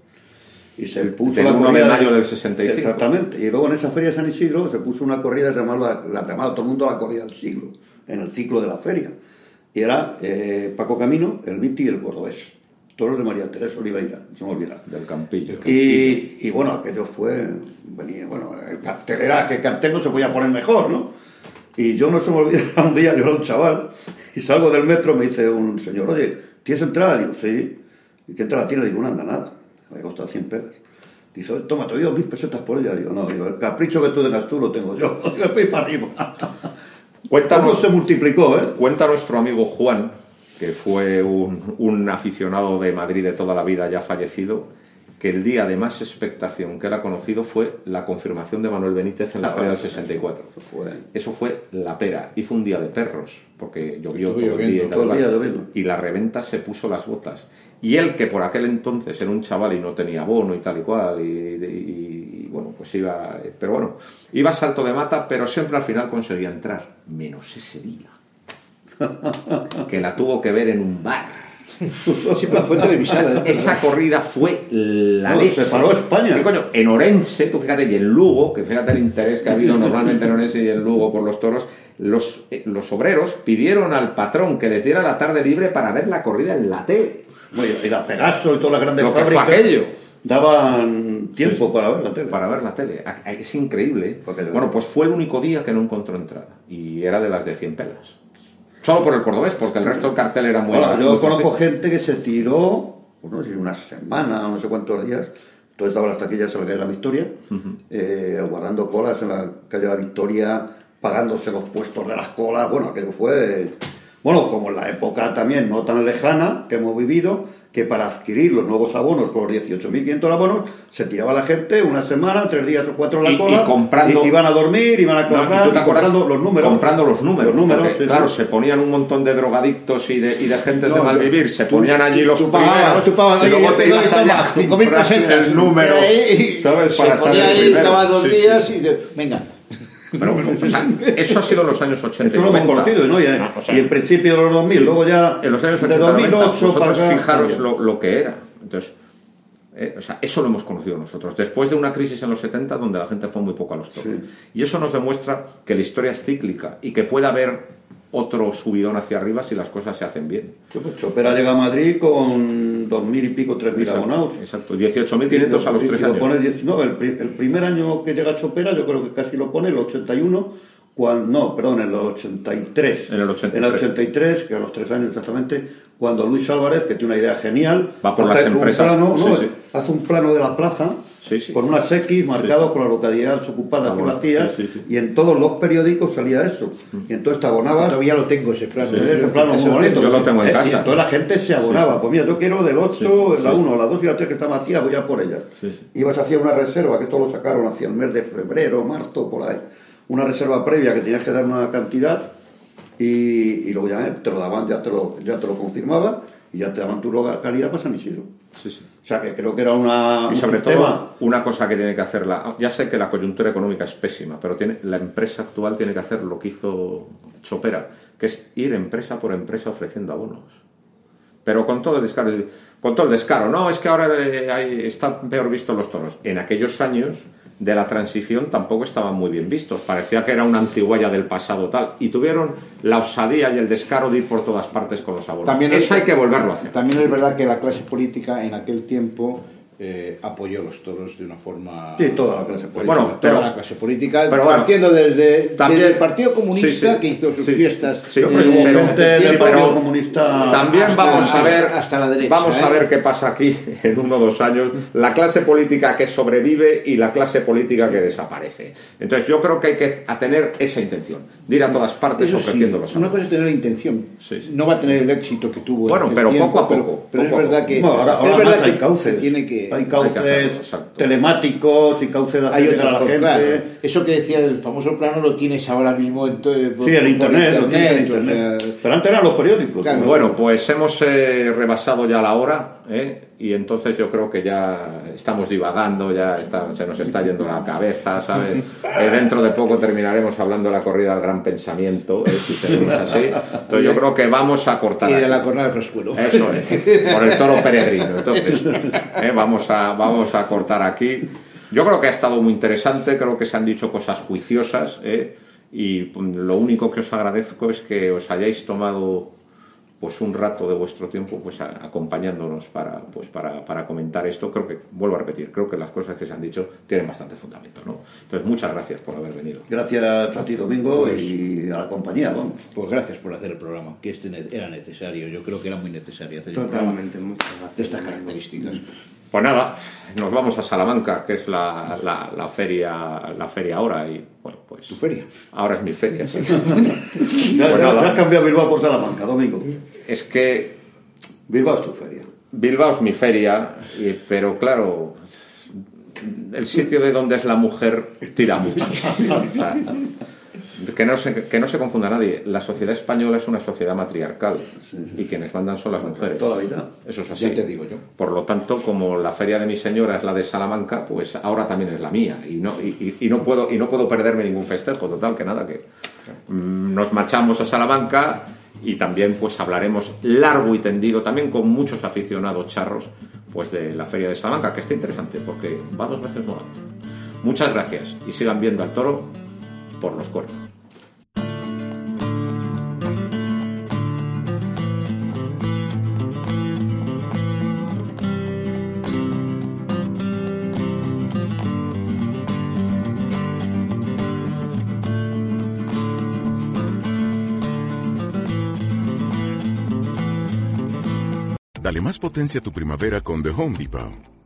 Y se puso la 1 de corrida mayo del 65. Exactamente. Y luego en esa feria de San Isidro se puso una corrida llamada, la llamaba todo el mundo la corrida del siglo, en el ciclo de la feria. Y era eh, Paco Camino, el Viti y el cordobés. toros de María Teresa Oliveira, no se me olvida. Del Campillo. Y, y bueno, aquello fue, venía, bueno, el cartel era que el cartel no se podía poner mejor, ¿no? Y yo no se me olvida, un día yo era un chaval y salgo del metro, me dice un señor, oye, ¿tienes entrada? Digo, sí. ¿Y qué entrada tiene? Digo, anda nada, me costado 100 pelas. Dice, "Oye, toma, te doy mil pesetas por ella. Digo, no, digo, el capricho que tú tengas tú lo tengo yo. Yo fui para arriba. ¿Cómo Cuéntanos, se multiplicó, eh? cuenta nuestro amigo Juan, que fue un, un aficionado de Madrid de toda la vida ya fallecido, que el día de más expectación que él ha conocido fue la confirmación de Manuel Benítez en la Ah, Feria del bueno, 64. eso fue- Eso fue la pera. Hizo un día de perros, porque llovió todo el día. y tal todo el cual. día lloviendo. Y la reventa se puso las botas. Y él, que por aquel entonces era un chaval y no tenía bono y tal y cual, y, y- y, bueno, pues iba. Pero bueno, iba a salto de mata, pero siempre al final conseguía entrar. Menos ese día. Que la tuvo que ver en un bar. Siempre fue televisada. Esa corrida fue la No, leche. se paró España. En Orense, tú fíjate, y en Lugo, que fíjate el interés que ha habido normalmente en Orense y en Lugo por los toros, los, eh, los obreros pidieron al patrón que les diera la tarde libre para ver la corrida en la tele. Bueno, y la Pegaso y todas las grandes Lo que fue fábricas aquello. daban tiempo para ver la tele. Para ver la tele. Es increíble. ¿eh? Porque- Bueno, pues fue el único día que no encontró entrada. Y era de las de 100 pelas. Solo por el cordobés, porque el resto del cartel era muy... Bueno, yo muy conozco gente que se tiró, no sé, una semana, no sé cuántos días, entonces estaban las taquillas en la calle de la Victoria, eh, guardando colas en la calle de la Victoria, pagándose los puestos de las colas, bueno, aquello fue, bueno, como en la época también no tan lejana que hemos vivido, que para adquirir los nuevos abonos con los 18.500 abonos, se tiraba la gente una semana, tres días o cuatro en la Y- cola, y comprando- y iban a dormir, iban a No, ¿y comprar, acuerdas? comprando los números. Comprando los números. Los números, porque, sí, claro, sí. se ponían un montón de drogadictos y de, y de gentes de No, malvivir, se tú- ponían allí los primeros y luego te ibas allá a 5.000 comprar pesetas. el número, ¿sabes? Para estar ponía el ahí, primero. dos días y... de- Venga. Pero, o sea, eso ha sido en los años 80 Eso lo hemos 90. conocido, ¿no? Y, Ah, o sea, y en principio de los 2000, Sí. luego ya en los años de 80 90, 2008 para vosotros acá, fijaros lo, lo que era. Entonces, eh, o sea, eso lo hemos conocido nosotros. Después de una crisis en los 70 donde la gente fue muy poco a los toros. Y eso nos demuestra que la historia es cíclica y que puede haber otro subidón hacia arriba si las cosas se hacen bien. Pues Chopera llega a Madrid con 2.000 y pico, 3.000 abonados. Exacto, 18.500 a los Y- y 3 lo años. pone 10 no, el, el primer año que llega Chopera, yo creo que casi lo pone, el 81, cuando, no, perdón, en el 83. En el 83. En el 83, que a los tres años exactamente, cuando Luis Álvarez, que tiene una idea genial, Va por las un empresas, sí, sí. hace un plano de la plaza Sí, sí. con unas X marcados con las localidades ocupadas Ah, y vacías, sí, sí, sí. y en todos los periódicos salía eso. Y entonces te abonabas Todavía lo tengo ese plano. Sí, ese plano muy bonito. Yo lo tengo en Eh, casa. Y entonces la gente se abonaba. Pues mira, yo quiero del 8, Sí, la sí, 1, la 2 y la 3 que está vacía, voy a por ellas. Sí, sí. Ibas hacia una reserva, que todo lo sacaron hacia el mes de febrero, marzo, por ahí. Una reserva previa que tenías que dar una cantidad y, y luego ya eh, te lo daban, ya te lo, ya te lo confirmaba y ya te daban tu localidad para San Isidro. Sí, sí. O sea que creo que era una, Y sobre todo, una cosa que tiene que hacer la. Ya sé que la coyuntura económica es pésima, pero tiene, la empresa actual tiene que hacer lo que hizo Chopera, que es ir empresa por empresa ofreciendo abonos. Pero con todo el descaro, con todo el descaro, no, es que ahora eh, están peor vistos los toros. En aquellos años de la transición tampoco estaban muy bien vistos, parecía que era una antiguaya del pasado tal, y tuvieron la osadía y el descaro de ir por todas partes con los abonos. También Eso es- hay que volverlo a hacer. También es verdad que la clase política en aquel tiempo eh, apoyó los toros de una forma. Sí, toda la clase política. Bueno, toda pero- la clase política, pero bueno, partiendo desde, también- desde el Partido Comunista Sí, sí, que hizo sus sí. fiestas. Eh, pero- Partido Comunista... También hasta- vamos a ver hasta la derecha, vamos a ¿eh? ver qué pasa aquí en uno o dos años la clase política que sobrevive y la clase política que desaparece entonces yo creo que hay que tener esa intención de ir a todas partes Eso sí, ofreciendo los una cosa es tener la intención. Sí, sí. No va a tener el éxito que tuvo. en Bueno, pero tiempo, poco a pero- poco, Pero, poco a es verdad poco. que. No, ahora, ahora es verdad que cauces. Tiene que, hay Hay cauces hacerlo, telemáticos y cauces de llegar a otras la cosas, gente. claro. Eso que decía del famoso plano lo tienes ahora mismo en todo, por- Sí, por internet, lo tiene en o internet. sea, Pero antes eran los periódicos. Claro. Bueno, pues hemos eh, rebasado ya la hora ¿eh? Y entonces yo creo que ya estamos divagando, ya está- se nos está yendo la cabeza, ¿sabes? Eh, dentro de poco terminaremos hablando de la corrida del gran pensamiento, ¿eh? si seguimos así. Entonces yo creo que vamos a cortar. y de la cornada de Frescuelo. Eso es, por el toro peregrino. Entonces, eh, vamos, a, vamos a cortar aquí. Yo creo que ha estado muy interesante, creo que se han dicho cosas juiciosas, eh, y lo único que os agradezco es que os hayáis tomado pues un rato de vuestro tiempo pues acompañándonos para pues para, para, comentar esto creo que vuelvo a repetir creo que las cosas que se han dicho tienen bastante fundamento no entonces muchas gracias por haber venido. Gracias a ti Domingo y a la compañía vamos. pues gracias por hacer el programa que este era necesario yo creo que era muy necesario hacer totalmente un programa de estas características pues nada, nos vamos a Salamanca, que es la, la, feria la feria ahora y bueno, pues... ¿Tu feria? Ahora es mi feria, sí. ya, pues has cambiado Bilbao por Salamanca, Domingo. Es que... Bilbao es tu feria. Bilbao es mi feria, pero claro, el sitio de donde es la mujer tira mucho. que no, se, que no se confunda nadie, la sociedad española es una sociedad matriarcal y quienes mandan son las mujeres. Toda la vida. Eso es así. Ya te digo yo. Por lo tanto, como la feria de mi señora es la de Salamanca, pues ahora también es la mía y no, y, no, puedo, y no puedo perderme ningún festejo, total, que nada, que mm, nos marchamos a Salamanca y también pues hablaremos largo y tendido, también con muchos aficionados charros, pues de la feria de Salamanca, que está interesante porque va dos veces por Muchas gracias y sigan viendo al toro por los cuernos. Dale más potencia a tu primavera con The Home Depot.